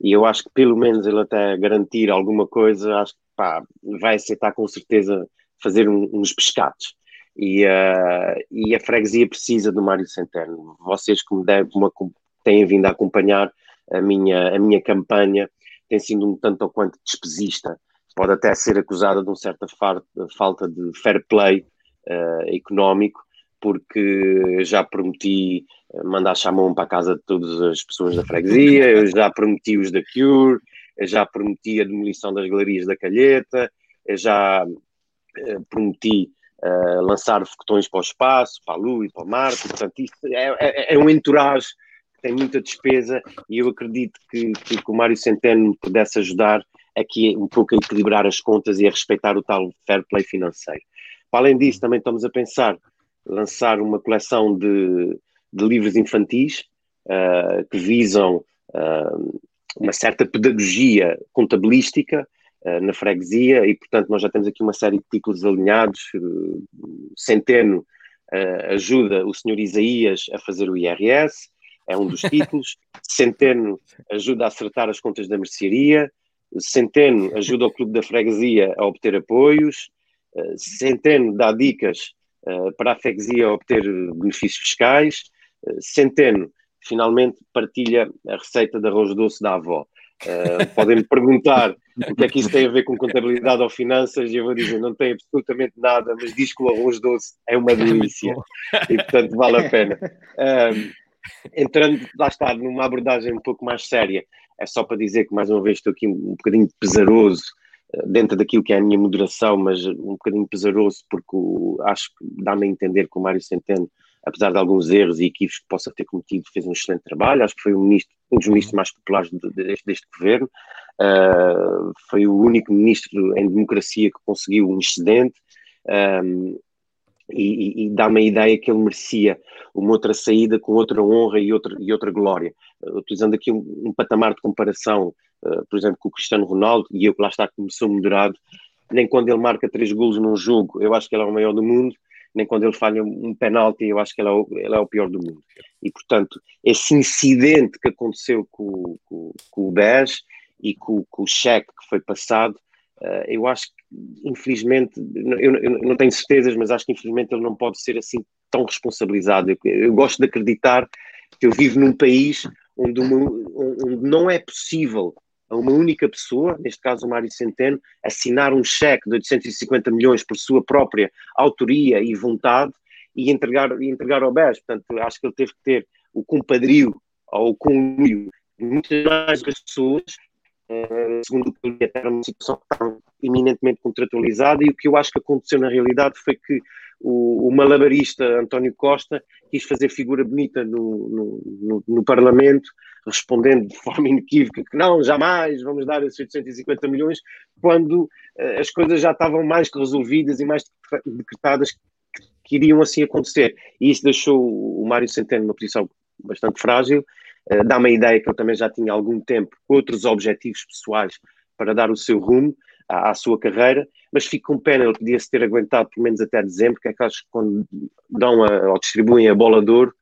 e eu acho que pelo menos ele até garantir alguma coisa, acho que pá, vai aceitar com certeza fazer um, uns pescados. E, uh, e a freguesia precisa do Mário Centeno. Vocês, como, deve, como têm vindo a acompanhar a minha, a minha campanha, tem sido um tanto ou quanto despesista pode até ser acusada de uma certa falta de fair play uh, económico, porque já prometi eh, mandar chamão para a casa de todas as pessoas da freguesia, eu já prometi os da Cure, eu já prometi a demolição das galerias da Calheta, eu já uh, prometi uh, lançar foguetões para o espaço, para a Lua e para Marte, portanto isto é, é, é um entourage que tem muita despesa e eu acredito que, que, que o Mário Centeno pudesse ajudar aqui um pouco a equilibrar as contas e a respeitar o tal fair play financeiro. Para além disso, também estamos a pensar lançar uma coleção de, de livros infantis uh, que visam uh, uma certa pedagogia contabilística uh, na freguesia e, portanto, nós já temos aqui uma série de títulos alinhados. Centeno ajuda o senhor Isaías a fazer o IRS, é um dos títulos. Centeno ajuda a acertar as contas da mercearia. Centeno ajuda o Clube da Freguesia a obter apoios, Centeno dá dicas para a freguesia obter benefícios fiscais, eh, Centeno finalmente partilha a receita de arroz doce da avó. Podem-me perguntar o que é que isso tem a ver com contabilidade ou finanças, e eu vou dizer, não tem absolutamente nada, mas diz que o arroz doce é uma delícia e, portanto, vale a pena. entrando, lá está, numa abordagem um pouco mais séria, é só para dizer que, mais uma vez, estou aqui um bocadinho pesaroso eh, dentro daquilo que é a minha moderação, mas um bocadinho pesaroso porque acho que dá-me a entender que o Mário Centeno, apesar de alguns erros e equívocos que possa ter cometido, fez um excelente trabalho. Acho que foi um, ministro, um dos ministros mais populares de, de, deste, governo. Uh, foi o único ministro em democracia que conseguiu um excedente. Um, e, e dá-me a ideia que ele merecia uma outra saída com outra honra e outra, e outra glória. Utilizando aqui um, um, patamar de comparação, uh, por exemplo, com o Cristiano Ronaldo, e eu que lá está começou moderado, nem quando ele marca três golos num jogo, eu acho que ele é o maior do mundo, nem quando ele falha um penalti, eu acho que ele é o, ele é o pior do mundo. E, portanto, esse incidente que aconteceu com, com, com o 10 e com, com o cheque que foi passado, uh, eu acho que infelizmente, eu, eu, não tenho certezas, mas acho que infelizmente ele não pode ser assim tão responsabilizado. Eu, eu gosto de acreditar que eu vivo num país onde, uma, onde não é possível a uma única pessoa, neste caso o Mário Centeno, assinar um cheque de 850 milhões por sua própria autoria e vontade e entregar, e entregar ao BES. Portanto, acho que ele teve que ter o compadrio ou o conluio de muitas mais pessoas eh, segundo o que eu li, era uma situação que estava eminentemente contratualizada, e o que eu acho que aconteceu na realidade foi que o, o malabarista António Costa quis fazer figura bonita no, no, no, no, Parlamento, respondendo de forma inequívoca que não, jamais vamos dar esses 850 milhões, quando uh, as coisas já estavam mais que resolvidas e mais decretadas que, que iriam assim acontecer. E isso deixou o Mário Centeno numa posição bastante frágil, uh, dá-me a ideia que ele também já tinha algum tempo outros objetivos pessoais para dar o seu rumo à, à sua carreira, mas fico com pena, ele podia-se ter aguentado pelo menos até dezembro, que é que acho que quando dão a, ou distribuem a bola de ouro,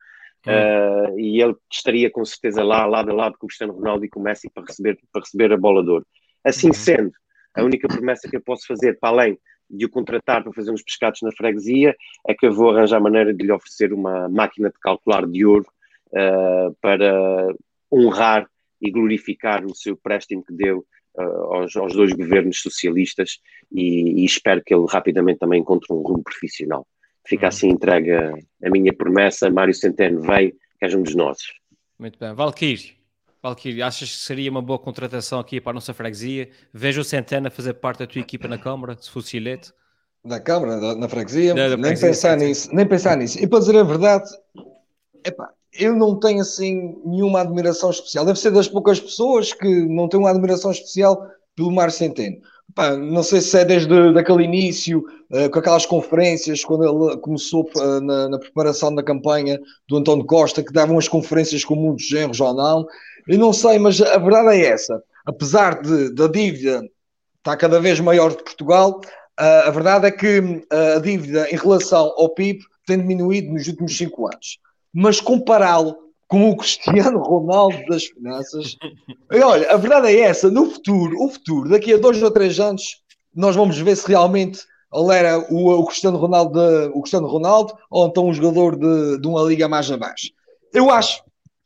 uh, e ele estaria com certeza lá, lado a lado com o Cristiano Ronaldo e com o Messi para receber, para receber a bola de ouro. Assim uhum. sendo, a única promessa que eu posso fazer, para além de o contratar para fazer uns pescados na freguesia, é que eu vou arranjar maneira de lhe oferecer uma máquina de calcular de ouro uh, para honrar e glorificar o seu préstimo que deu uh, aos, aos, dois governos socialistas e, e, espero que ele rapidamente também encontre um rumo profissional. Fica uhum. assim entregue a, a, minha promessa, Mário Centeno vem, que és um dos nossos. Muito bem. Valkyrie, Valkyrie, achas que seria uma boa contratação aqui para a nossa freguesia? Vejo o Centeno fazer parte da tua equipa na Câmara, se fosse eleito. Na Câmara, na freguesia? Da, da nem freguesia, pensar nisso, nem pensar nisso. E para dizer a verdade, epá, eu não tenho assim nenhuma admiração especial. Deve ser das poucas pessoas que não têm uma admiração especial pelo Mar Centeno. Pá, não sei se é desde aquele início, uh, com aquelas conferências, quando ele começou uh, na, na, preparação da campanha do António Costa, que davam as conferências com muitos genros ou não. Eu não sei, mas a verdade é essa. Apesar de, da dívida estar cada vez maior de Portugal, uh, a verdade é que a dívida em relação ao PIB tem diminuído nos últimos cinco anos mas compará-lo com o Cristiano Ronaldo das finanças. E olha, a verdade é essa: no futuro, o futuro, daqui a dois ou três anos, nós vamos ver se realmente ele era o, o Cristiano Ronaldo de, o Cristiano Ronaldo ou então um jogador de, de uma liga mais abaixo. Eu acho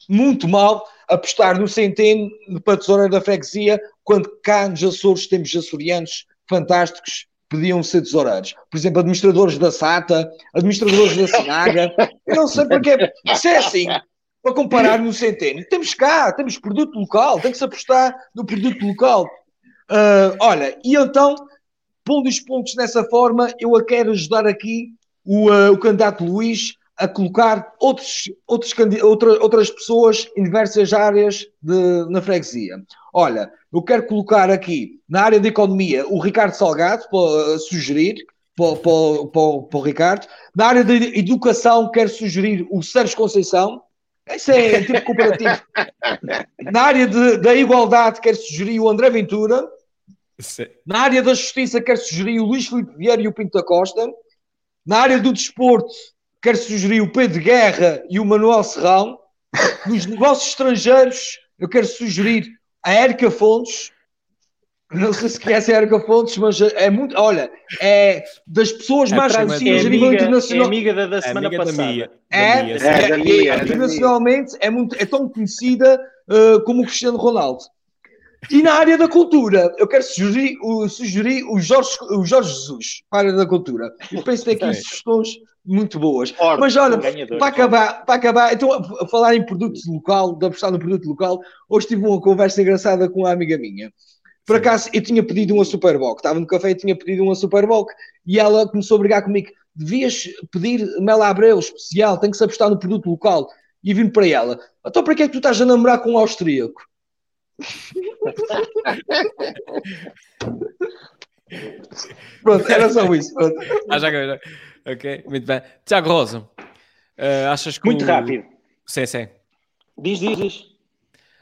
muito mal apostar no centeno para tesoureiro da freguesia quando cá nos Açores temos açorianos fantásticos podiam ser tesoureiros. Por exemplo, administradores da SATA, administradores da Sinaga. Eu não sei porque. Se é assim, para comparar no centênio, temos cá, temos produto local, tem que se apostar no produto local. Uh, olha, e então, pondo os pontos dessa forma, eu a quero ajudar aqui o, uh, o candidato Luís a colocar outros, outros, outra, outras pessoas em diversas áreas de, na freguesia. Olha, eu quero colocar aqui na área de economia o Ricardo Salgado para sugerir, para, para, para, para, o Ricardo. Na área de educação, quero sugerir o Sérgio Conceição. Isso é tipo comparativo. Na área de, da igualdade, quero sugerir o André Ventura. Sim. Na área da justiça, quero sugerir o Luís Filipe Vieira e o Pinto da Costa. Na área do desporto, quero sugerir o Pedro Guerra e o Manuel Serrão. Nos negócios estrangeiros, eu quero sugerir a Érica Fontes. Não sei se conhece a Érica Fontes, mas é muito. Olha, é das pessoas é mais conhecidas a nível internacional. É amiga da, da semana é passada. Da Mia, é, da Mia, é, é, é, internacionalmente é, muito, é tão conhecida uh, como o Cristiano Ronaldo. E na área da cultura, eu quero sugerir o, sugerir o, Jorge, o Jorge Jesus para a área da cultura. Eu penso que tem aqui sugestões muito boas. Forte, Mas olha, para acabar, para acabar, então a falar em produtos local, de apostar no produto local, hoje tive uma conversa engraçada com uma amiga minha. Por Sim. acaso, eu tinha pedido uma Superboc, estava no café e tinha pedido uma Superboc, e ela começou a brigar comigo. Devias pedir Mela Abreu especial, tem que se apostar no produto local. E vim para ela, então para que é que tu estás a namorar com um austríaco? pronto, era só isso. Pronto. Ah, já, já. Ok, muito bem. Tiago Rosa, uh, achas que. Muito o... rápido. Sim, sim. Diz, diz, diz.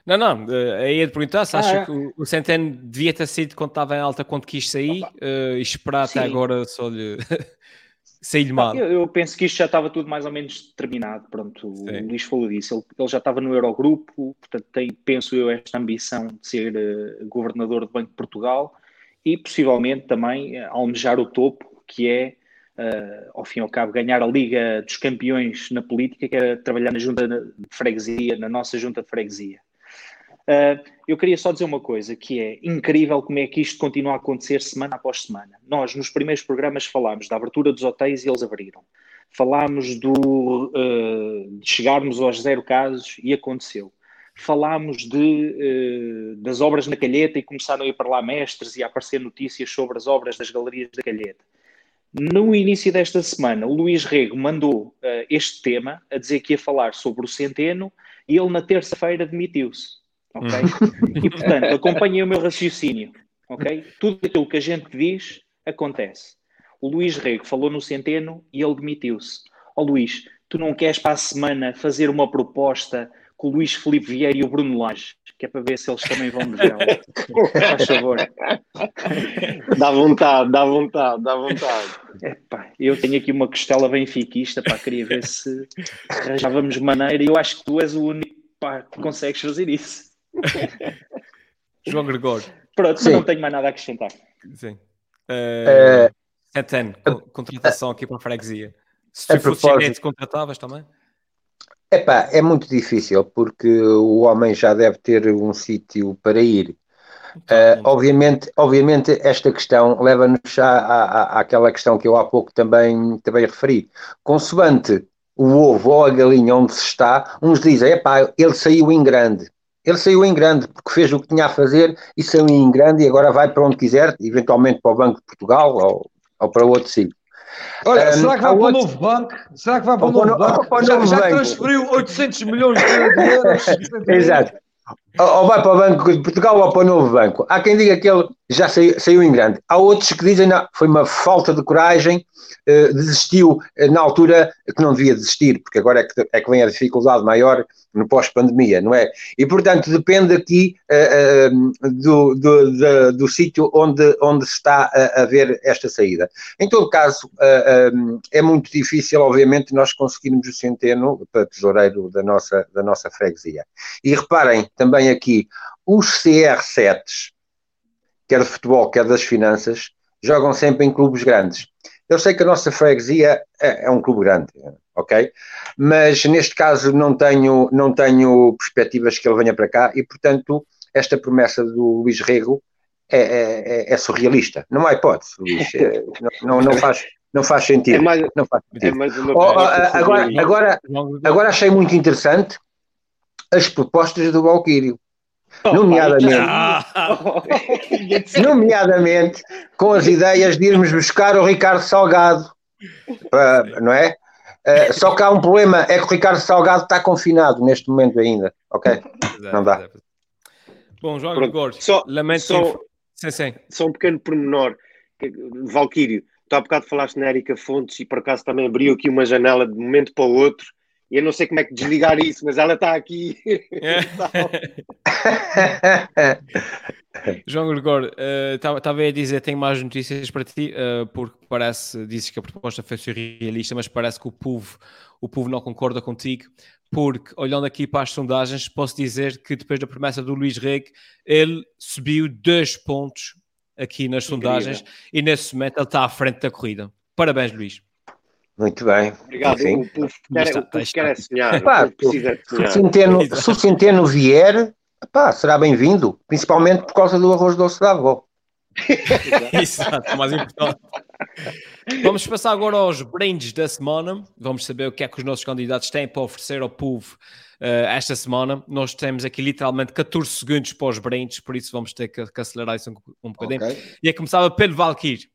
Não, não, uh, aí ia te perguntar se ah, acha é. que o, o Centeno devia ter sido quando estava em alta, quando quis sair uh, e esperar sim. até agora só lhe. sair mal. Eu, eu, penso que isto já estava tudo mais ou menos determinado. Pronto, sim. o Luís falou disso. Ele, ele, já estava no Eurogrupo, portanto, tem, penso eu, esta ambição de ser uh, governador do Banco de Portugal e possivelmente também almejar o topo, que é uh, ao fim e ao cabo, ganhar a Liga dos Campeões na política, que era trabalhar na junta de freguesia, na nossa junta de freguesia. Uh, eu queria só dizer uma coisa, que é incrível como é que isto continua a acontecer semana após semana. Nós, nos primeiros programas, falámos da abertura dos hotéis e eles abriram. Falámos do, uh, de chegarmos aos zero casos e aconteceu. Falámos de, uh, das obras na Calheta e começaram a ir para lá mestres e a aparecer notícias sobre as obras das galerias da Calheta. No início desta semana, o Luís Rego mandou uh, este tema a dizer que ia falar sobre o centeno e ele na terça-feira demitiu-se. Ok? Hum. e portanto, acompanhem o meu raciocínio. Ok? Tudo aquilo que a gente diz acontece. O Luís Rego falou no centeno e ele demitiu-se. Ó oh, Luís, tu não queres para a semana fazer uma proposta com o Luís Felipe Vieira e o Bruno Lage, que é para ver se eles também vão de vela. Faz favor. Dá vontade, dá vontade, dá vontade. Epá, eu tenho aqui uma costela benfiquista, pá, queria ver se arranjávamos maneira e eu acho que tu és o único pá, que consegues fazer isso. João Gregório. Pronto, Sim. não tenho mais nada a acrescentar. Sim. Uh, Santana, co- contratação aqui para a freguesia. Se tu fosse propósito- gerente, contratavas também? Epá, é muito difícil porque o homem já deve ter um sítio para ir. Uh, obviamente, obviamente, esta questão leva-nos à, à- àquela questão que eu há pouco também, também referi. Consoante o ovo ou a galinha onde se está, uns dizem, epá, ele saiu em grande. Ele saiu em grande porque fez o que tinha a fazer e saiu em grande e agora vai para onde quiser, eventualmente para o Banco de Portugal ou, ou para outro sítio. Olha, Um, será que vai para o novo banco? Será que vai para o novo banco? Já, já transferiu 800 milhões de euros. Exato. Ou vai para o Banco de Portugal ou para o novo banco. Há quem diga que ele já saiu, saiu em grande. Há outros que dizem não, foi uma falta de coragem, eh, desistiu eh, na altura que não devia desistir, porque agora é que, é que vem a dificuldade maior no pós-pandemia, não é? E, portanto, depende aqui eh, do, do, da- do sítio onde, onde se está a, a ver esta saída. Em todo caso, é muito difícil, obviamente, nós conseguirmos o centeno para tesoureiro da nossa, da nossa freguesia. E reparem também aqui, os CR7s, quer de futebol, quer das finanças, jogam sempre em clubes grandes. Eu sei que a nossa freguesia é, é um clube grande, ok? Mas neste caso não tenho, não tenho perspectivas que ele venha para cá e, portanto, esta promessa do Luís Rego é, é- é- é surrealista. Não há hipótese, Luís. É, não, não, não faz, não faz sentido. É mais, Não faz é sentido. uma Oh, oh, agora, agora, agora achei muito interessante as propostas do Valquírio. Oh, Nomeadamente, Ah, nomeadamente com as ideias de irmos buscar o Ricardo Salgado, para- não é? Eh, só que há um problema, é que o Ricardo Salgado está confinado neste momento ainda, ok? Não dá. Bom, João Gregório, só- lamento só- Sim, sim. Só um pequeno pormenor. Valquírio, tu há bocado falaste na Érica Fontes e por acaso também abriu aqui uma janela de um momento para o outro. E eu não sei como é que desligar isso, mas ela está aqui. João Gregório, estava a dizer, tenho mais notícias para ti, eh, porque parece, dizes que a proposta foi surrealista, mas parece que o povo, o povo não concorda contigo, porque olhando aqui para as sondagens, posso dizer que depois da promessa do Luís Reg, ele subiu dois pontos aqui nas Incrível. sondagens e nesse momento ele está à frente da corrida. Parabéns, Luís. Muito bem. Obrigado. Sim. O povo quer, Está- o povo está- quer sonhar. Epá, o povo precisa de Se o. Centeno, se o Centeno vier, epá, será bem-vindo, principalmente por causa do arroz doce da avó. Exato, o mais importante. Vamos passar agora aos brindes da semana. Vamos saber o que é que os nossos candidatos têm para oferecer ao povo eh, esta semana. Nós temos aqui literalmente 14 segundos para os brindes, por isso vamos ter que, que acelerar isso um, um bocadinho. Ok. E é começava pelo Valkyrie.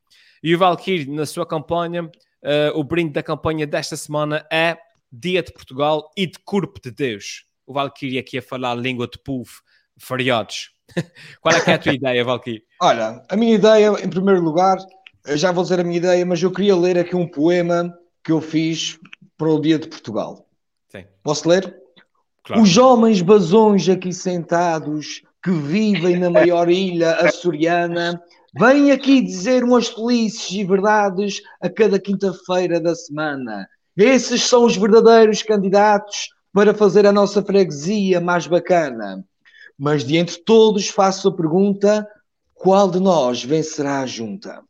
E o Valkyrie, na sua campanha, eh, o brinde da campanha desta semana é Dia de Portugal e de Corpo de Deus. O Valkyrie aqui a falar língua de povo, feriados. Qual é é a tua ideia, Valkyrie? Olha, a minha ideia, em primeiro lugar, já vou dizer a minha ideia, mas eu queria ler aqui um poema que eu fiz para o Dia de Portugal. Sim, Posso ler? claro. Os homens basões aqui sentados, que vivem na maior ilha açoriana, vêm aqui dizer umas felices e verdades a cada quinta-feira da semana. Esses são os verdadeiros candidatos para fazer a nossa freguesia mais bacana. Mas de todos faço a pergunta: qual de nós vencerá a junta?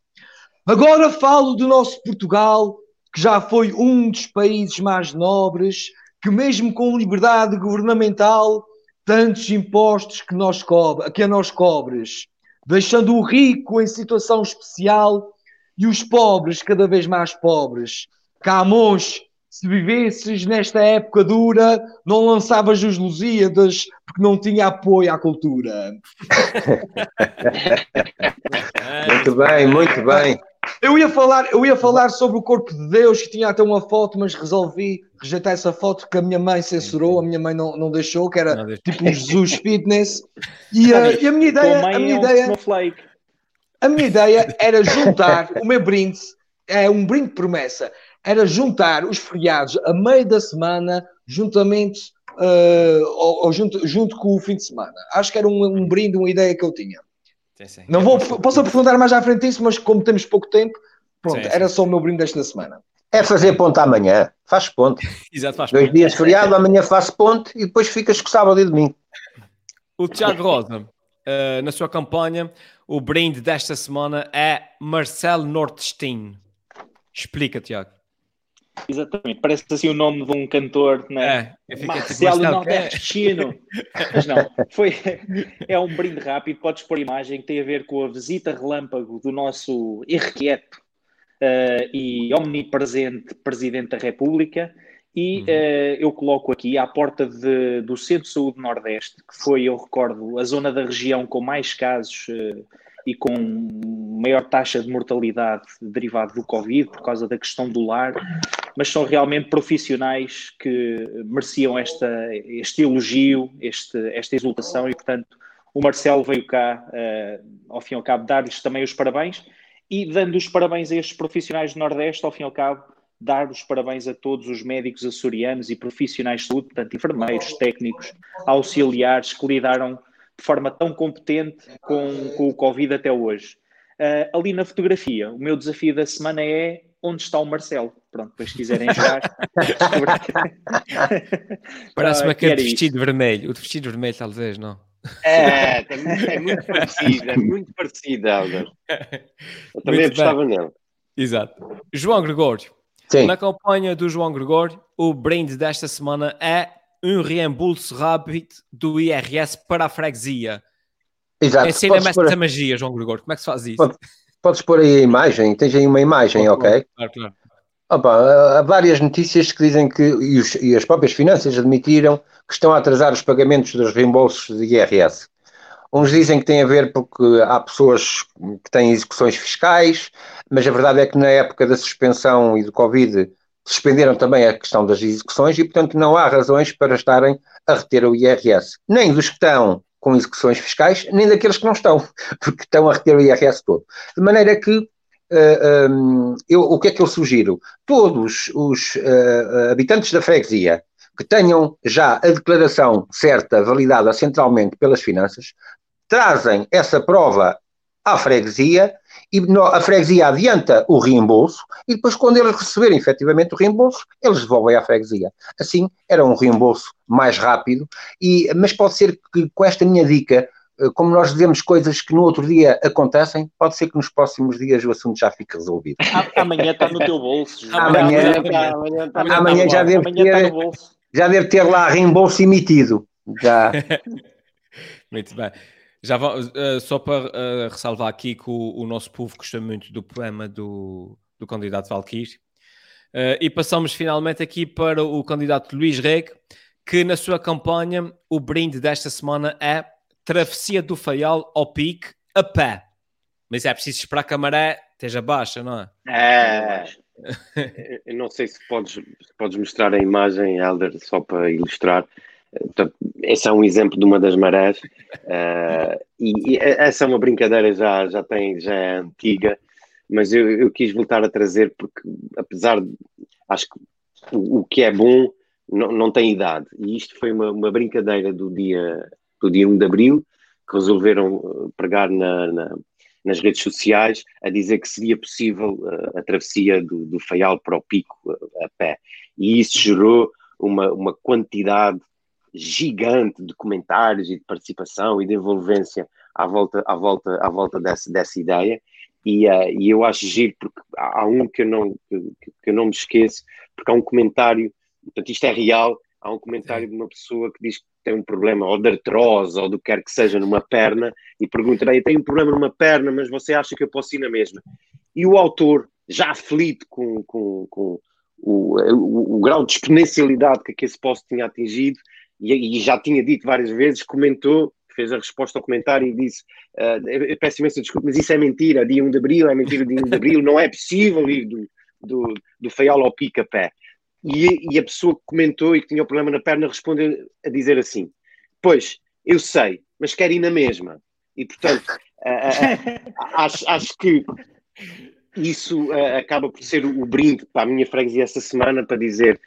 Agora falo do nosso Portugal, que já foi um dos países mais nobres, que mesmo com liberdade governamental, tantos impostos que, nós cobre, que a nós cobres, deixando o rico em situação especial e os pobres cada vez mais pobres. Camões, se vivesses nesta época dura, não lançavas os Lusíadas porque não tinha apoio à cultura. Muito bem, muito bem. Eu ia falar, eu ia falar sobre o corpo de Deus, que tinha até uma foto, mas resolvi rejeitar essa foto que a minha mãe censurou, a minha mãe não, não deixou, que era tipo um Jesus Fitness. E, eh, e a minha ideia, mãe a minha é ideia, a minha ideia era juntar o meu brinde, é um brinde de promessa, era juntar os feriados a meio da semana, juntamente uh, ou, ou junto, junto com o fim de semana. Acho que era um, um brinde, uma ideia que eu tinha. Sim, sim. Não vou, posso aprofundar mais à frente isso, mas como temos pouco tempo, pronto, Sim, era só o meu brinde desta semana. É fazer ponto amanhã. Faz ponto. Exato, faz Dois parte. dias de feriado, amanhã faço ponto e depois ficas com sábado e domingo. O Tiago Rosa, eh, na sua campanha, o brinde desta semana é Marcelo Nordestino. Explica, Tiago. Exatamente, parece assim o nome de um cantor, não é? É, tipo, Marcelo Marcelo, quem é? Nordestino. Mas não, foi, é um brinde rápido, podes pôr imagem, que tem a ver com a visita relâmpago do nosso irrequieto eh, e omnipresente Presidente da República. E Uhum. eh, eu coloco aqui à porta de- do Centro de Saúde Nordeste, que foi, eu recordo, a zona da região com mais casos eh, e com maior taxa de mortalidade derivada do Covid, por causa da questão do lar, mas são realmente profissionais que mereciam esta, este elogio, este, esta exultação e, portanto, o Marcelo veio cá, eh, ao fim e ao cabo, dar-lhes também os parabéns e, dando os parabéns a estes profissionais do Nordeste, ao fim e ao cabo, dar os parabéns a todos os médicos açorianos e profissionais de saúde, portanto, enfermeiros, técnicos, auxiliares que lidaram de forma tão competente com, com o Covid até hoje. Ah, ali na fotografia, o meu desafio da semana é onde está o Marcelo. Pronto, depois se quiserem jogar. Parece-me Ah, aquele vestido vermelho. O de vestido vermelho, talvez, não. É, é muito parecido, é muito parecido, Helder. Eu também Muito apostava nele. Exato. João Gregório. Sim. Na campanha do João Gregório, o brinde desta semana é um reembolso rápido do IRS para a freguesia. Exato. Ensina-me Podes pôr, magia, João Gregório. Como é que se faz isso? Pode- podes pôr aí a imagem. Tens aí uma imagem, ok? Claro, claro. Opa, há várias notícias que dizem que, e, os- e as próprias finanças admitiram que estão a atrasar os pagamentos dos reembolsos de IRS. Uns dizem que tem a ver porque há pessoas que têm execuções fiscais, mas a verdade é que na época da suspensão e do Covid suspenderam também a questão das execuções e, portanto, não há razões para estarem a reter o IRS. Nem dos que estão com execuções fiscais, nem daqueles que não estão, porque estão a reter o IRS todo. De maneira que, eh, hum, eu, o que é que eu sugiro? Todos os eh, habitantes da freguesia que tenham já a declaração certa, validada centralmente pelas finanças, trazem essa prova à freguesia e a freguesia adianta o reembolso e depois, quando eles receberem efetivamente o reembolso, eles devolvem à freguesia. Assim, era um reembolso mais rápido, e, mas pode ser que com esta minha dica, eh, como nós dizemos coisas que no outro dia acontecem, pode ser que nos próximos dias o assunto já fique resolvido. Amanhã está no teu bolso. Amanhã- amanhã amanhã amanhã está já deve amanhã ter-. Já deve ter lá reembolso emitido. Já. Muito bem. Já eh, só para eh, ressalvar aqui que o, o nosso povo gosta muito do poema do, do candidato Valkyrie. Eh, e passamos finalmente aqui para o candidato Luís Reg, que na sua campanha o brinde desta semana é Travessia do Faial ao Pique a pé. Mas é preciso esperar que a maré esteja baixa, não é? É, eu não sei se podes, se podes mostrar a imagem, Helder, só para ilustrar. Eh, esse é um exemplo de uma das marés. eh, e, e essa é uma brincadeira já, já, tem, já é antiga, mas eu, eu quis voltar a trazer porque, apesar de. Acho que o, o que é bom não, não tem idade. E isto foi uma, uma brincadeira do dia, do dia 1 de abril, que resolveram eh, pregar na- na, nas redes sociais a dizer que seria possível uh, a travessia do, do Faial para o Pico uh, a pé. E isso gerou uma, uma quantidade gigante de comentários e de participação e de envolvência à volta, à volta, à volta dessa, dessa ideia. E, uh, e eu acho giro porque há há um que eu, não, que, que eu não me esqueço, porque há um comentário, portanto isto é real, há um comentário de uma pessoa que diz que tem um problema ou de artrose ou do que quer que seja numa perna e pergunta, eu tenho um problema numa perna, mas você acha que eu posso ir na mesma? E o autor, já aflito com, com, com o, o, o, grau de exponencialidade que, esse post tinha atingido e, e, já tinha dito várias vezes, comentou, fez a resposta ao comentário e disse, uh, peço imensa desculpa, mas isso é mentira, dia 1 de Abril, é mentira dia 1 de Abril, não é possível ir do, do, do Faial ao pica-pé. E, e, a pessoa que comentou e que tinha o problema na perna respondeu a dizer assim: Pois, eu sei, mas quero ir na mesma. E portanto, uh, uh, acho, acho que isso uh, acaba por ser o brinde para a minha freguesia esta semana para dizer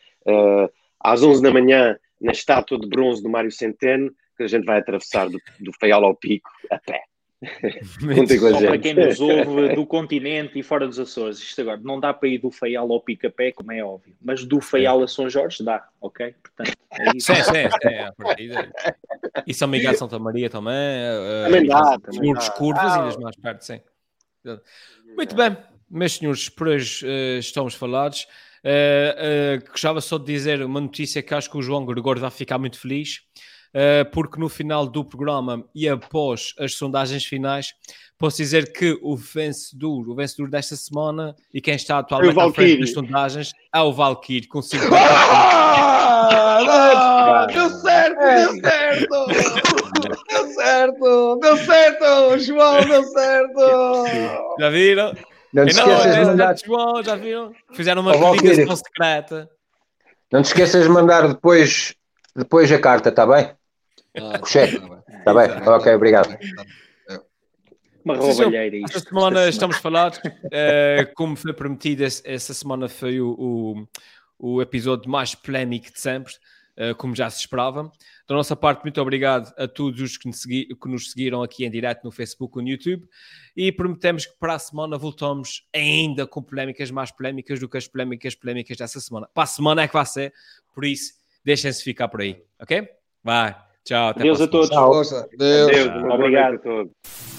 às 11 da manhã na estátua de bronze do Mário Centeno que a gente vai atravessar do, do Feial ao Pico a pé. A Só para quem nos ouve do continente e fora dos Açores, isto agora não dá para ir do Feial ao Pica-Pé, como é óbvio, mas do Feial a São Jorge dá, ok? Portanto, é isso. Sim, sim, partida. E São Miguel Santa Maria também. eh, Também dá, eh, também dá. curvas, Ah. ilhas mais perto, sim. Muito bem, meus senhores, por hoje eh, estamos falados. Eh, eh, gostava só de dizer uma notícia que acho que o João Gregório vai ficar muito feliz, eh, porque no final do programa e após as sondagens finais, posso dizer que o vencedor, o vencedor desta semana e quem está atualmente à frente das sondagens é o Valkyrie, com 50 Ah, não, deu certo, deu certo! Deu certo! Deu certo! João, deu certo! Já viram? Não te esqueças de é mandar, já viram? Fizeram uma Valkyrie. comunicação secreta. não te esqueças de mandar depois, depois a carta, está bem? Ah, O cheque. tá bem. Está bem? Ok, obrigado. Uma roubalheira Esta isto. semana Esta estamos falados. eh, como foi prometido, essa semana foi o, o, o episódio mais polémico de sempre, como já se esperava. Da nossa parte, muito obrigado a todos os que nos, segui- que nos seguiram aqui em direto no Facebook ou no YouTube. E prometemos que para a semana voltamos ainda com polémicas mais polémicas do que as polémicas polémicas dessa semana. Para a semana é que vai ser, por isso, deixem-se ficar por aí, ok? Vai, tchau. Até Deus a todos. Força, Deus. Deus, Obrigado. a todos.